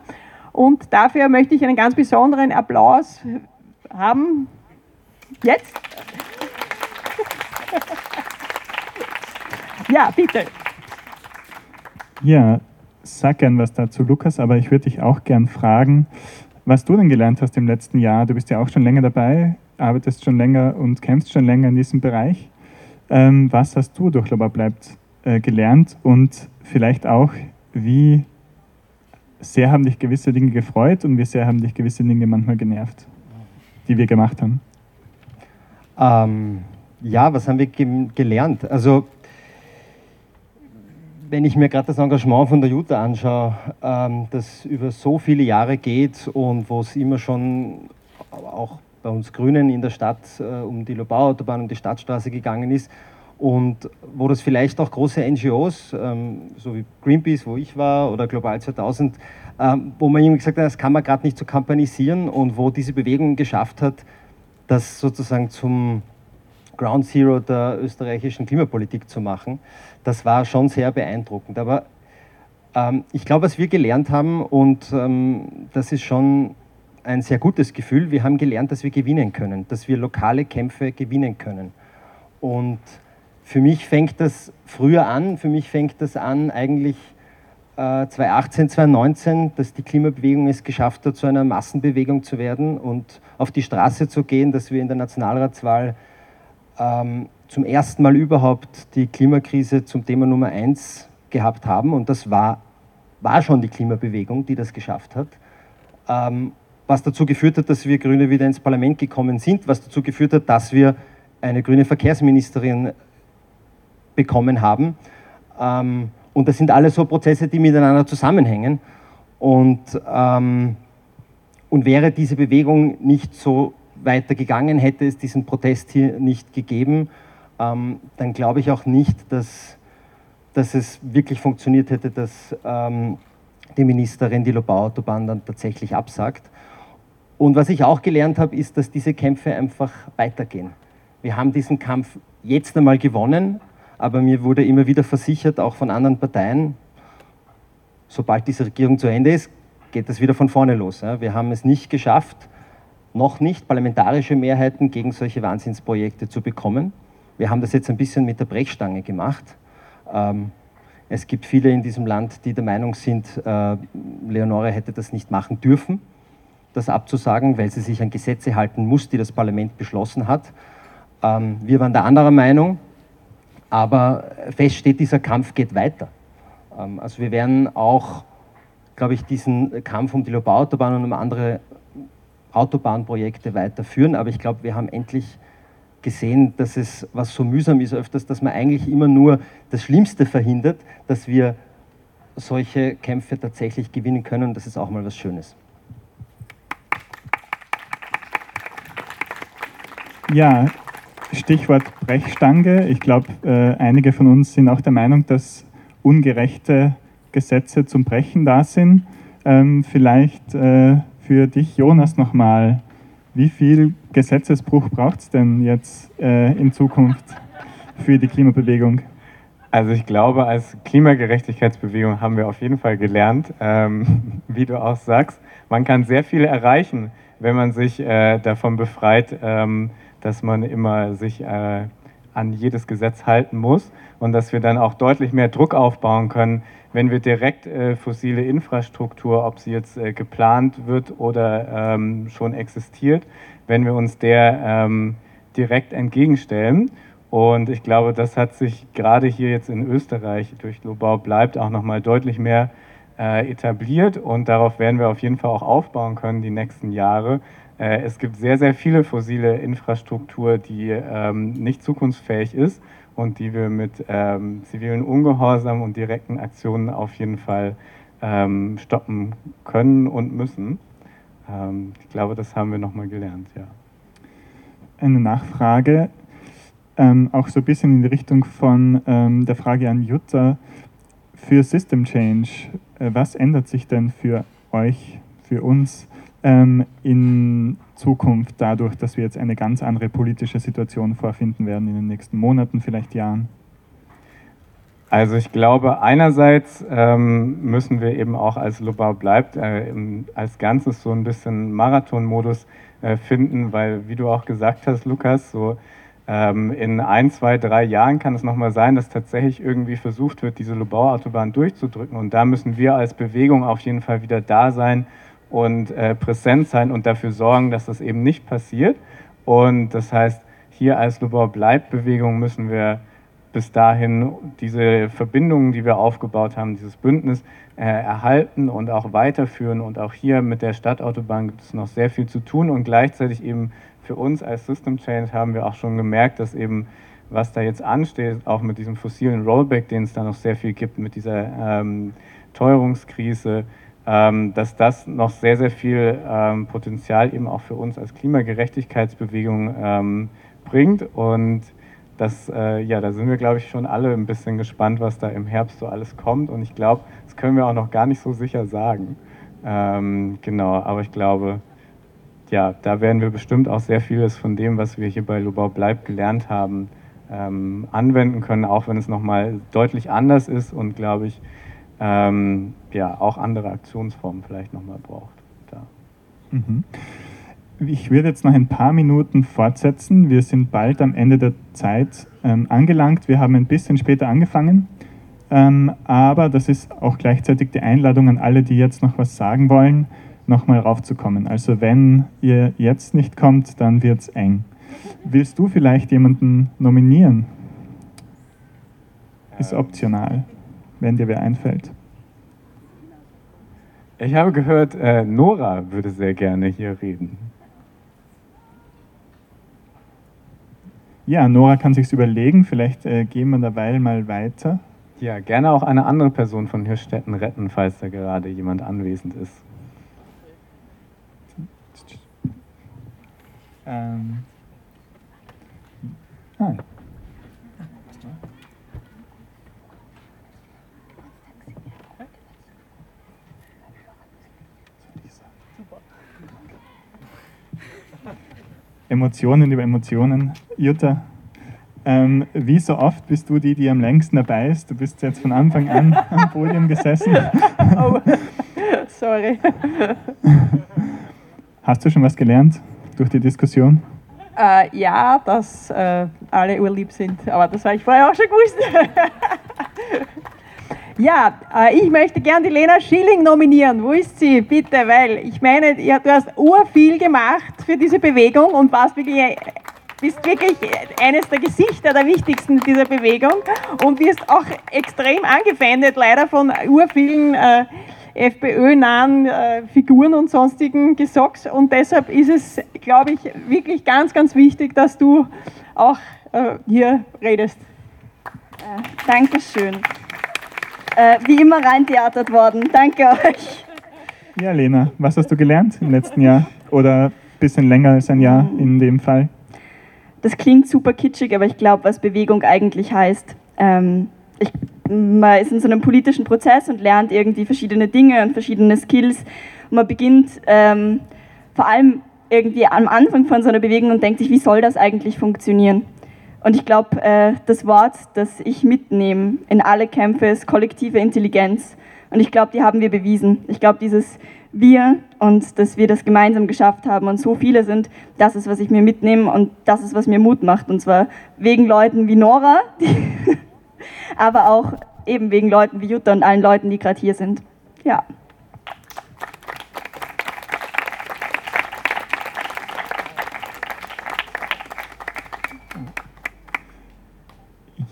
Und dafür möchte ich einen ganz besonderen Applaus haben. Jetzt? ja, bitte. Ja, sag gern was dazu, Lukas, aber ich würde dich auch gern fragen, was du denn gelernt hast im letzten Jahr. Du bist ja auch schon länger dabei, arbeitest schon länger und kämpfst schon länger in diesem Bereich. Ähm, was hast du durch Loba bleibt äh, gelernt und vielleicht auch, wie sehr haben dich gewisse Dinge gefreut und wie sehr haben dich gewisse Dinge manchmal genervt, die wir gemacht haben? Ähm, ja, was haben wir ge gelernt? Also, wenn ich mir gerade das Engagement von der Jutta anschaue, ähm, das über so viele Jahre geht und wo es immer schon auch bei uns Grünen in der Stadt äh, um die Lobau-Autobahn und die Stadtstraße gegangen ist und wo das vielleicht auch große NGOs, ähm, so wie Greenpeace, wo ich war, oder Global 2000, ähm, wo man irgendwie gesagt hat, das kann man gerade nicht so kampanisieren und wo diese Bewegung geschafft hat, das sozusagen zum Ground Zero der österreichischen Klimapolitik zu machen, das war schon sehr beeindruckend. Aber ähm, ich glaube, was wir gelernt haben, und das ist schon ein sehr gutes Gefühl, wir haben gelernt, dass wir gewinnen können, dass wir lokale Kämpfe gewinnen können. Und für mich fängt das früher an, für mich fängt das an eigentlich äh, 2018, 2019, dass die Klimabewegung es geschafft hat, zu einer Massenbewegung zu werden und auf die Straße zu gehen, dass wir in der Nationalratswahl ähm, zum ersten Mal überhaupt die Klimakrise zum Thema Nummer eins gehabt haben. Und das war, war schon die Klimabewegung, die das geschafft hat. Ähm, was dazu geführt hat, dass wir Grüne wieder ins Parlament gekommen sind, was dazu geführt hat, dass wir eine grüne Verkehrsministerin bekommen haben. Ähm, und das sind alles so Prozesse, die miteinander zusammenhängen. Und, ähm, und wäre diese Bewegung nicht so weitergegangen, hätte es diesen Protest hier nicht gegeben, ähm, dann glaube ich auch nicht, dass, dass es wirklich funktioniert hätte, dass ähm, die Ministerin die Lobau-Autobahn dann tatsächlich absagt. Und was ich auch gelernt habe, ist, dass diese Kämpfe einfach weitergehen. Wir haben diesen Kampf jetzt einmal gewonnen, aber mir wurde immer wieder versichert, auch von anderen Parteien, sobald diese Regierung zu Ende ist, geht das wieder von vorne los. Wir haben es nicht geschafft, noch nicht parlamentarische Mehrheiten gegen solche Wahnsinnsprojekte zu bekommen. Wir haben das jetzt ein bisschen mit der Brechstange gemacht. Ähm, es gibt viele in diesem Land, die der Meinung sind, äh, Leonore hätte das nicht machen dürfen, das abzusagen, weil sie sich an Gesetze halten muss, die das Parlament beschlossen hat. Ähm, wir waren der anderer Meinung, aber fest steht, dieser Kampf geht weiter. Ähm, also wir werden auch, glaube ich, diesen Kampf um die Lobau-Autobahn und um andere Autobahnprojekte weiterführen. Aber ich glaube, wir haben endlich gesehen, dass es, was so mühsam ist, öfters, dass man eigentlich immer nur das Schlimmste verhindert, dass wir solche Kämpfe tatsächlich gewinnen können. Das ist auch mal was Schönes. Ja, Stichwort Brechstange. Ich glaube, äh, einige von uns sind auch der Meinung, dass ungerechte Gesetze zum Brechen da sind. Ähm, vielleicht äh, für dich, Jonas, nochmal. Wie viel Gesetzesbruch braucht es denn jetzt äh, in Zukunft für die Klimabewegung? Also ich glaube, als Klimagerechtigkeitsbewegung haben wir auf jeden Fall gelernt, ähm, wie du auch sagst, man kann sehr viel erreichen, wenn man sich äh, davon befreit, ähm, dass man immer sich äh, an jedes Gesetz halten muss und dass wir dann auch deutlich mehr Druck aufbauen können, wenn wir direkt äh, fossile Infrastruktur, ob sie jetzt äh, geplant wird oder ähm, schon existiert, wenn wir uns der ähm, direkt entgegenstellen. Und ich glaube, das hat sich gerade hier jetzt in Österreich durch Global bleibt auch nochmal deutlich mehr äh, etabliert und darauf werden wir auf jeden Fall auch aufbauen können die nächsten Jahre. Äh, es gibt sehr, sehr viele fossile Infrastruktur, die ähm, nicht zukunftsfähig ist und die wir mit ähm, zivilen Ungehorsam und direkten Aktionen auf jeden Fall ähm, stoppen können und müssen. Ähm, ich glaube, das haben wir nochmal gelernt, ja. Eine Nachfrage, ähm, auch so ein bisschen in die Richtung von ähm, der Frage an Jutta. Für System Change, äh, was ändert sich denn für euch, für uns ähm, in Zukunft dadurch, dass wir jetzt eine ganz andere politische Situation vorfinden werden in den nächsten Monaten, vielleicht Jahren? Also ich glaube, einerseits ähm, müssen wir eben auch als Lobau bleibt äh, als Ganzes so ein bisschen Marathonmodus äh, finden, weil wie du auch gesagt hast, Lukas, so ähm, in ein, zwei, drei Jahren kann es nochmal sein, dass tatsächlich irgendwie versucht wird, diese Lobau-Autobahn durchzudrücken. Und da müssen wir als Bewegung auf jeden Fall wieder da sein und äh, präsent sein und dafür sorgen, dass das eben nicht passiert. Und das heißt, hier als Lobau bleibt Bewegung müssen wir bis dahin diese Verbindungen, die wir aufgebaut haben, dieses Bündnis äh, erhalten und auch weiterführen. Und auch hier mit der Stadtautobahn gibt es noch sehr viel zu tun. Und gleichzeitig eben für uns als System Change haben wir auch schon gemerkt, dass eben was da jetzt ansteht, auch mit diesem fossilen Rollback, den es da noch sehr viel gibt, mit dieser ähm, Teuerungskrise, dass das noch sehr, sehr viel ähm, Potenzial eben auch für uns als Klimagerechtigkeitsbewegung ähm, bringt. Und das, äh, ja, da sind wir, glaube ich, schon alle ein bisschen gespannt, was da im Herbst so alles kommt. Und ich glaube, das können wir auch noch gar nicht so sicher sagen. Ähm, genau, aber ich glaube, ja, da werden wir bestimmt auch sehr vieles von dem, was wir hier bei Lubau bleibt gelernt haben, ähm, anwenden können, auch wenn es nochmal deutlich anders ist und, glaube ich, ähm, ja, auch andere Aktionsformen vielleicht nochmal braucht. Da. Mhm. Ich würde jetzt noch ein paar Minuten fortsetzen. Wir sind bald am Ende der Zeit ähm, angelangt. Wir haben ein bisschen später angefangen, ähm, aber das ist auch gleichzeitig die Einladung an alle, die jetzt noch was sagen wollen, nochmal raufzukommen. Also wenn ihr jetzt nicht kommt, dann wird es eng. Willst du vielleicht jemanden nominieren? Ist optional, wenn dir wer einfällt. Ich habe gehört, äh, Nora würde sehr gerne hier reden. Ja, Nora kann sich überlegen. Vielleicht äh, gehen wir derweil mal weiter. Ja, gerne auch eine andere Person von Hirstetten retten, falls da gerade jemand anwesend ist. Ähm. Ah. Emotionen über Emotionen. Jutta, ähm, wie so oft bist du die, die am längsten dabei ist? Du bist jetzt von Anfang an am Podium gesessen. Oh, sorry. Hast du schon was gelernt durch die Diskussion? Äh, ja, dass äh, alle urlieb sind, aber das habe ich vorher auch schon gewusst. ja, äh, ich möchte gern die Lena Schilling nominieren. Wo ist sie? Bitte, weil ich meine, du hast urviel gemacht für diese Bewegung und warst wirklich, bist wirklich eines der Gesichter der wichtigsten dieser Bewegung und wirst auch extrem angefeindet, leider von urvielen äh, FPÖ-nahen äh, Figuren und sonstigen Gesocks. Und deshalb ist es, glaube ich, wirklich ganz, ganz wichtig, dass du auch äh, hier redest. Äh, Dankeschön. Äh, wie immer reintheatert worden. Danke euch. Ja, Lena, was hast du gelernt im letzten Jahr? Oder ein bisschen länger als ein Jahr in dem Fall? Das klingt super kitschig, aber ich glaube, was Bewegung eigentlich heißt. Ähm, ich man ist in so einem politischen Prozess und lernt irgendwie verschiedene Dinge und verschiedene Skills. Und man beginnt ähm, vor allem irgendwie am Anfang von so einer Bewegung und denkt sich, wie soll das eigentlich funktionieren? Und ich glaube, äh, das Wort, das ich mitnehme in alle Kämpfe, ist kollektive Intelligenz. Und ich glaube, die haben wir bewiesen. Ich glaube, dieses Wir und dass wir das gemeinsam geschafft haben und so viele sind, das ist, was ich mir mitnehme und das ist, was mir Mut macht. Und zwar wegen Leuten wie Nora, die aber auch eben wegen Leuten wie Jutta und allen Leuten, die gerade hier sind. Ja.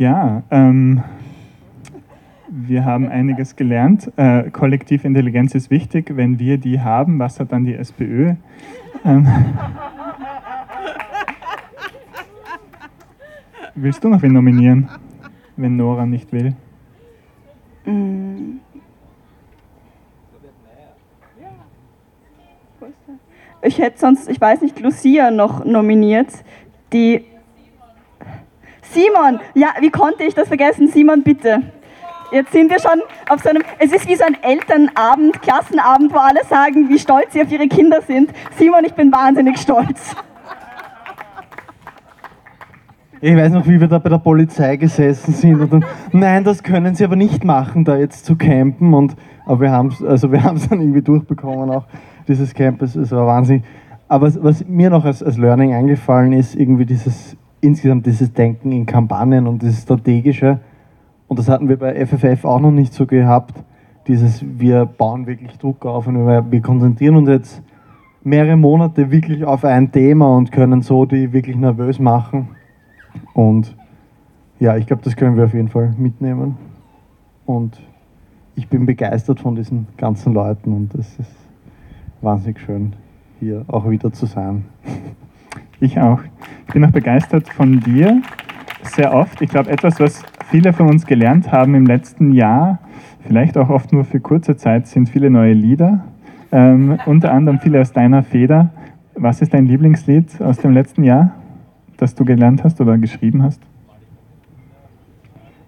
Ja, ähm, wir haben einiges gelernt. Äh, Kollektivintelligenz ist wichtig. Wenn wir die haben, was hat dann die SPÖ? Ähm, willst du noch wen nominieren? wenn Nora nicht will? Mm. Ich hätte sonst, ich weiß nicht, Lucia noch nominiert, die. Simon! Ja, wie konnte ich das vergessen? Simon, bitte. Jetzt sind wir schon auf so einem. Es ist wie so ein Elternabend, Klassenabend, wo alle sagen, wie stolz sie auf ihre Kinder sind. Simon, ich bin wahnsinnig stolz. Ich weiß noch, wie wir da bei der Polizei gesessen sind und dann, nein, das können sie aber nicht machen, da jetzt zu campen. Und, aber wir haben es also dann irgendwie durchbekommen, auch dieses Camp, es, war Wahnsinn. Aber was, was mir noch als, als Learning eingefallen ist, irgendwie dieses, insgesamt dieses Denken in Kampagnen und dieses Strategische. Und das hatten wir bei FFF auch noch nicht so gehabt. Dieses, wir bauen wirklich Druck auf und wir, wir konzentrieren uns jetzt mehrere Monate wirklich auf ein Thema und können so die wirklich nervös machen. Und ja, ich glaube, das können wir auf jeden Fall mitnehmen. Und ich bin begeistert von diesen ganzen Leuten und es ist wahnsinnig schön, hier auch wieder zu sein. Ich auch. Ich bin auch begeistert von dir. Sehr oft. Ich glaube, etwas, was viele von uns gelernt haben im letzten Jahr, vielleicht auch oft nur für kurze Zeit, sind viele neue Lieder. Ähm, unter anderem viele aus deiner Feder. Was ist dein Lieblingslied aus dem letzten Jahr, das du gelernt hast oder geschrieben hast?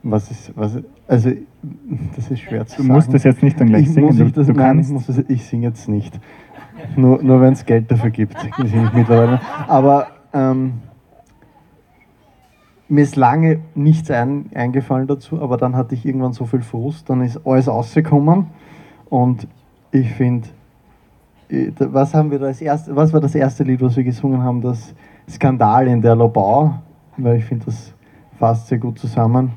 Was ist, was, also, das ist schwer zu du sagen. Du musst das jetzt nicht dann gleich ich singen. Muss ich das, du nein, kannst. ich, muss das, ich singe jetzt nicht. Nur, nur wenn es Geld dafür gibt, mittlerweile. Aber ähm, mir ist lange nichts ein, eingefallen dazu, aber dann hatte ich irgendwann so viel Frust, dann ist alles rausgekommen und ich finde, was haben wir da als erste, was war das erste Lied, was wir gesungen haben? Das Skandal in der Lobau, weil ich finde, das fasst sehr gut zusammen.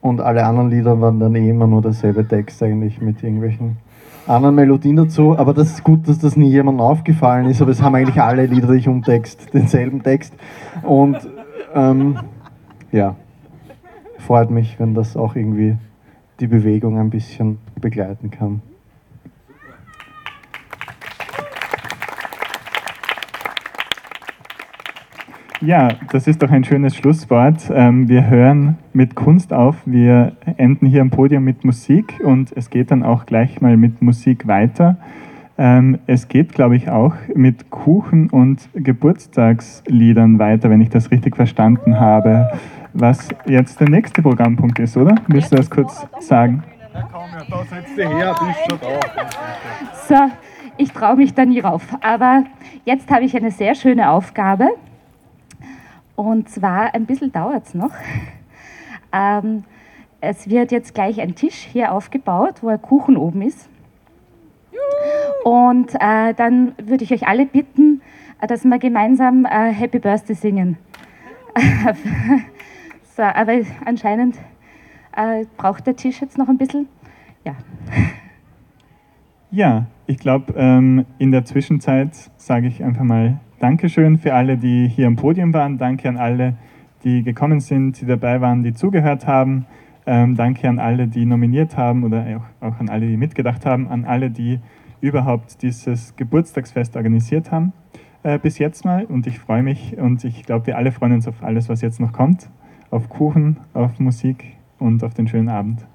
Und alle anderen Lieder waren dann eh immer nur derselbe Text eigentlich mit irgendwelchen anderen Melodien dazu. Aber das ist gut, dass das nie jemandem aufgefallen ist, aber es haben eigentlich alle Lieder, die ich umtext, denselben Text. Und ähm, ja, freut mich, wenn das auch irgendwie die Bewegung ein bisschen begleiten kann. Ja, das ist doch ein schönes Schlusswort. Ähm, wir hören mit Kunst auf. Wir enden hier am Podium mit Musik und es geht dann auch gleich mal mit Musik weiter. Ähm, es geht, glaube ich, auch mit Kuchen und Geburtstagsliedern weiter, wenn ich das richtig verstanden habe. Was jetzt der nächste Programmpunkt ist, oder? Willst du das kurz sagen? So, ich traue mich da nie rauf. Aber jetzt habe ich eine sehr schöne Aufgabe. Und zwar, ein bisschen dauert es noch. Ähm, es wird jetzt gleich ein Tisch hier aufgebaut, wo ein Kuchen oben ist. Und äh, dann würde ich euch alle bitten, äh, dass wir gemeinsam äh, Happy Birthday singen. so, aber anscheinend äh, braucht der Tisch jetzt noch ein bisschen. Ja. Ja, ich glaube, ähm, in der Zwischenzeit sage ich einfach mal Dankeschön für alle, die hier am Podium waren. Danke an alle, die gekommen sind, die dabei waren, die zugehört haben. Ähm, danke an alle, die nominiert haben oder auch, auch an alle, die mitgedacht haben, an alle, die überhaupt dieses Geburtstagsfest organisiert haben. Äh, bis jetzt mal und ich freue mich und ich glaube, wir alle freuen uns auf alles, was jetzt noch kommt. Auf Kuchen, auf Musik und auf den schönen Abend.